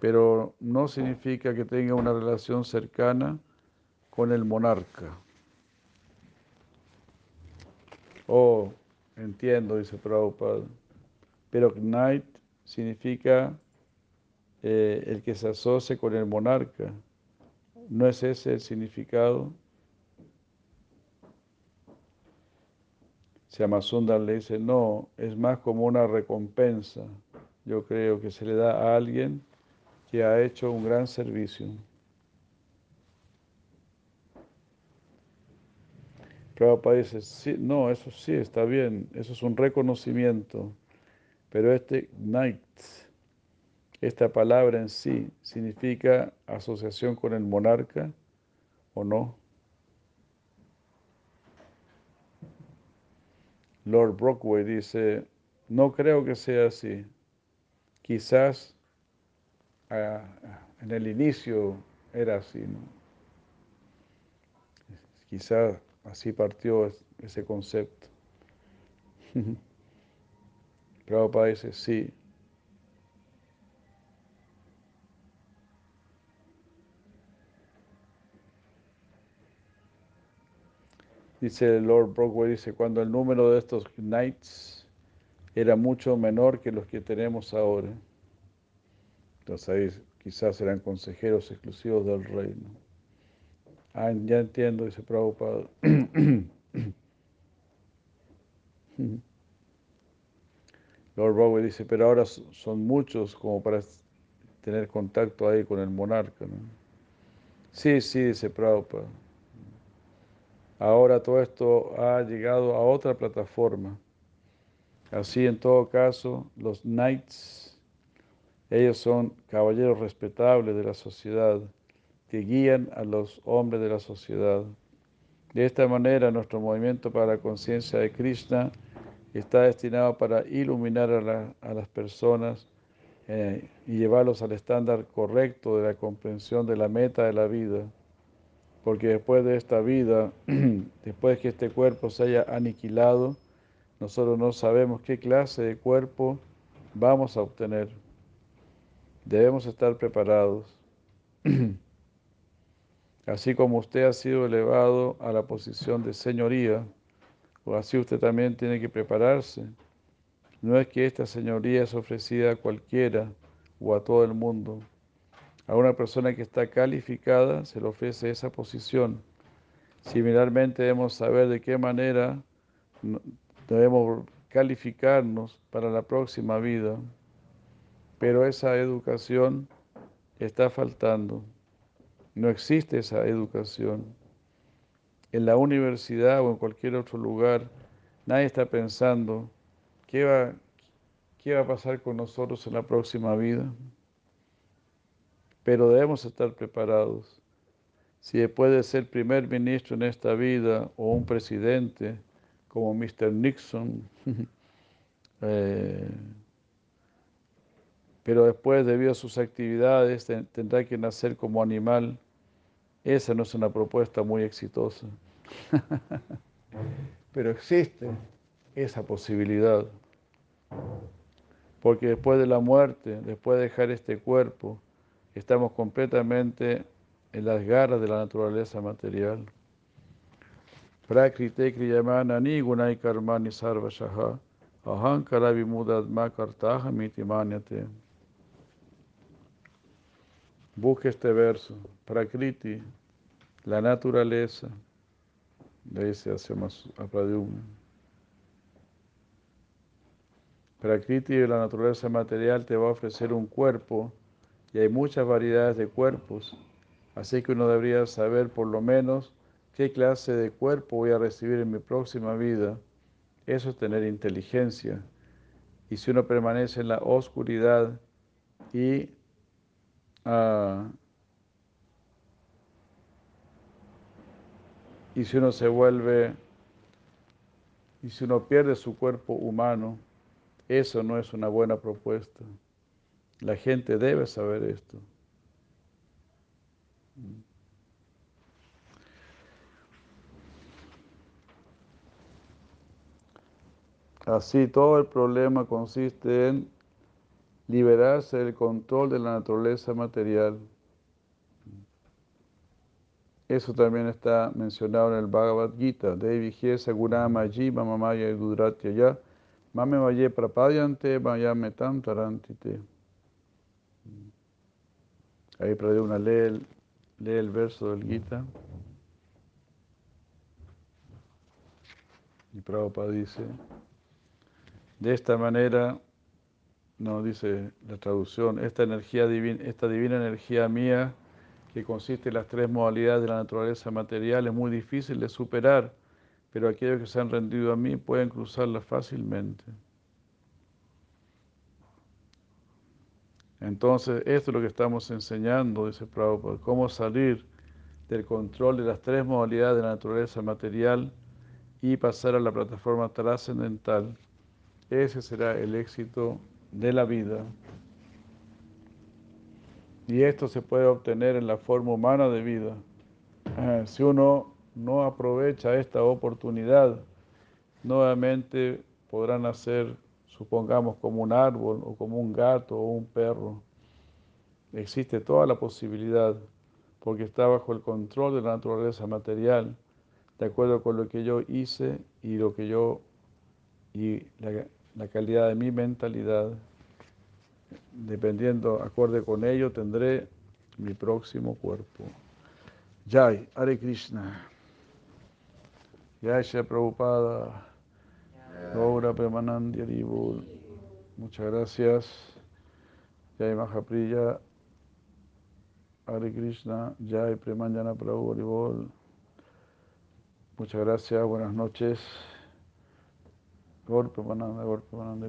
pero no significa que tenga una relación cercana con el monarca. Oh, entiendo, dice Prabhupada, pero knight significa eh, el que se asocia con el monarca. ¿No es ese el significado? Sundar le dice, no, es más como una recompensa. Yo creo que se le da a alguien que ha hecho un gran servicio. Prabhupada dice, sí, no, eso sí está bien, eso es un reconocimiento, pero este night, esta palabra en sí, ¿significa asociación con el monarca o no? Lord Brockway dice, no creo que sea así. Quizás ah, en el inicio era así, ¿no? Quizás así partió ese concepto. Prabhupada dice, sí, Dice Lord Brockway, dice, cuando el número de estos knights era mucho menor que los que tenemos ahora. Entonces ahí quizás eran consejeros exclusivos del reino. Ah, ya entiendo, dice Prabhupada. Lord Brockway dice, pero ahora son muchos como para tener contacto ahí con el monarca. ¿no? Sí, sí, dice Prabhupada. Ahora todo esto ha llegado a otra plataforma. Así, en todo caso, los knights, ellos son caballeros respetables de la sociedad que guían a los hombres de la sociedad. De esta manera, nuestro movimiento para la conciencia de Krishna está destinado para iluminar a, las personas eh, y llevarlos al estándar correcto de la comprensión de la meta de la vida. Porque después de esta vida, después que este cuerpo se haya aniquilado, nosotros no sabemos qué clase de cuerpo vamos a obtener. Debemos estar preparados. Así como usted ha sido elevado a la posición de señoría, o así usted también tiene que prepararse. No es que esta señoría es ofrecida a cualquiera o a todo el mundo. A una persona que está calificada se le ofrece esa posición. Similarmente debemos saber de qué manera debemos calificarnos para la próxima vida, pero esa educación está faltando. No existe esa educación. En la universidad o en cualquier otro lugar, nadie está pensando qué va, a pasar con nosotros en la próxima vida. Pero debemos estar preparados. Si después de ser primer ministro en esta vida o un presidente como Mr. Nixon, eh, pero después debido a sus actividades tendrá que nacer como animal, esa no es una propuesta muy exitosa. Pero existe esa posibilidad. Porque después de la muerte, después de dejar este cuerpo, estamos completamente en las garras de la naturaleza material. Prakrite kriyamana ni gunai karmani sarvashaha ahankara vimudadma kartaha mitimanyate. Busque este verso. Prakriti, la naturaleza. Se hace más apradyumna. Prakriti, la naturaleza material, te va a ofrecer un cuerpo y hay muchas variedades de cuerpos. Así que uno debería saber por lo menos qué clase de cuerpo voy a recibir en mi próxima vida. Eso es tener inteligencia. Y si uno permanece en la oscuridad y Ah. y si uno se vuelve, y si uno pierde su cuerpo humano, eso no es una buena propuesta. La gente debe saber esto. Así todo el problema consiste en liberarse del control de la naturaleza material. Eso también está mencionado en el Bhagavad Gita. Devi Jesa Gurama Jiva Mamaya ya Mame Vaye Prapadyante Mayame Tarantite. Ahí una lee lee el verso del Gita. Y Prabhupada dice, de esta manera no, dice la traducción, esta energía divina, esta divina energía mía que consiste en las tres modalidades de la naturaleza material es muy difícil de superar, pero aquellos que se han rendido a mí pueden cruzarla fácilmente. Entonces, esto es lo que estamos enseñando, dice Prabhupada, cómo salir del control de las tres modalidades de la naturaleza material y pasar a la plataforma trascendental. Ese será el éxito de la vida. Y esto se puede obtener en la forma humana de vida. Eh, si uno no aprovecha esta oportunidad, nuevamente podrá nacer, supongamos, como un árbol o como un gato o un perro. Existe toda la posibilidad, porque está bajo el control de la naturaleza material, de acuerdo con lo que yo hice y lo que yo y la, calidad de mi mentalidad. Dependiendo, acorde con ello, tendré mi próximo cuerpo. Jai, Hare Krishna. Jai Shri Prabhupada. Gaura Premanandi Muchas gracias. Jai Mahapriya. Hare Krishna, Jai Premanjana Prabhu Haribol. Muchas gracias, buenas noches. Golpe, Pananda, golpe, Pananda,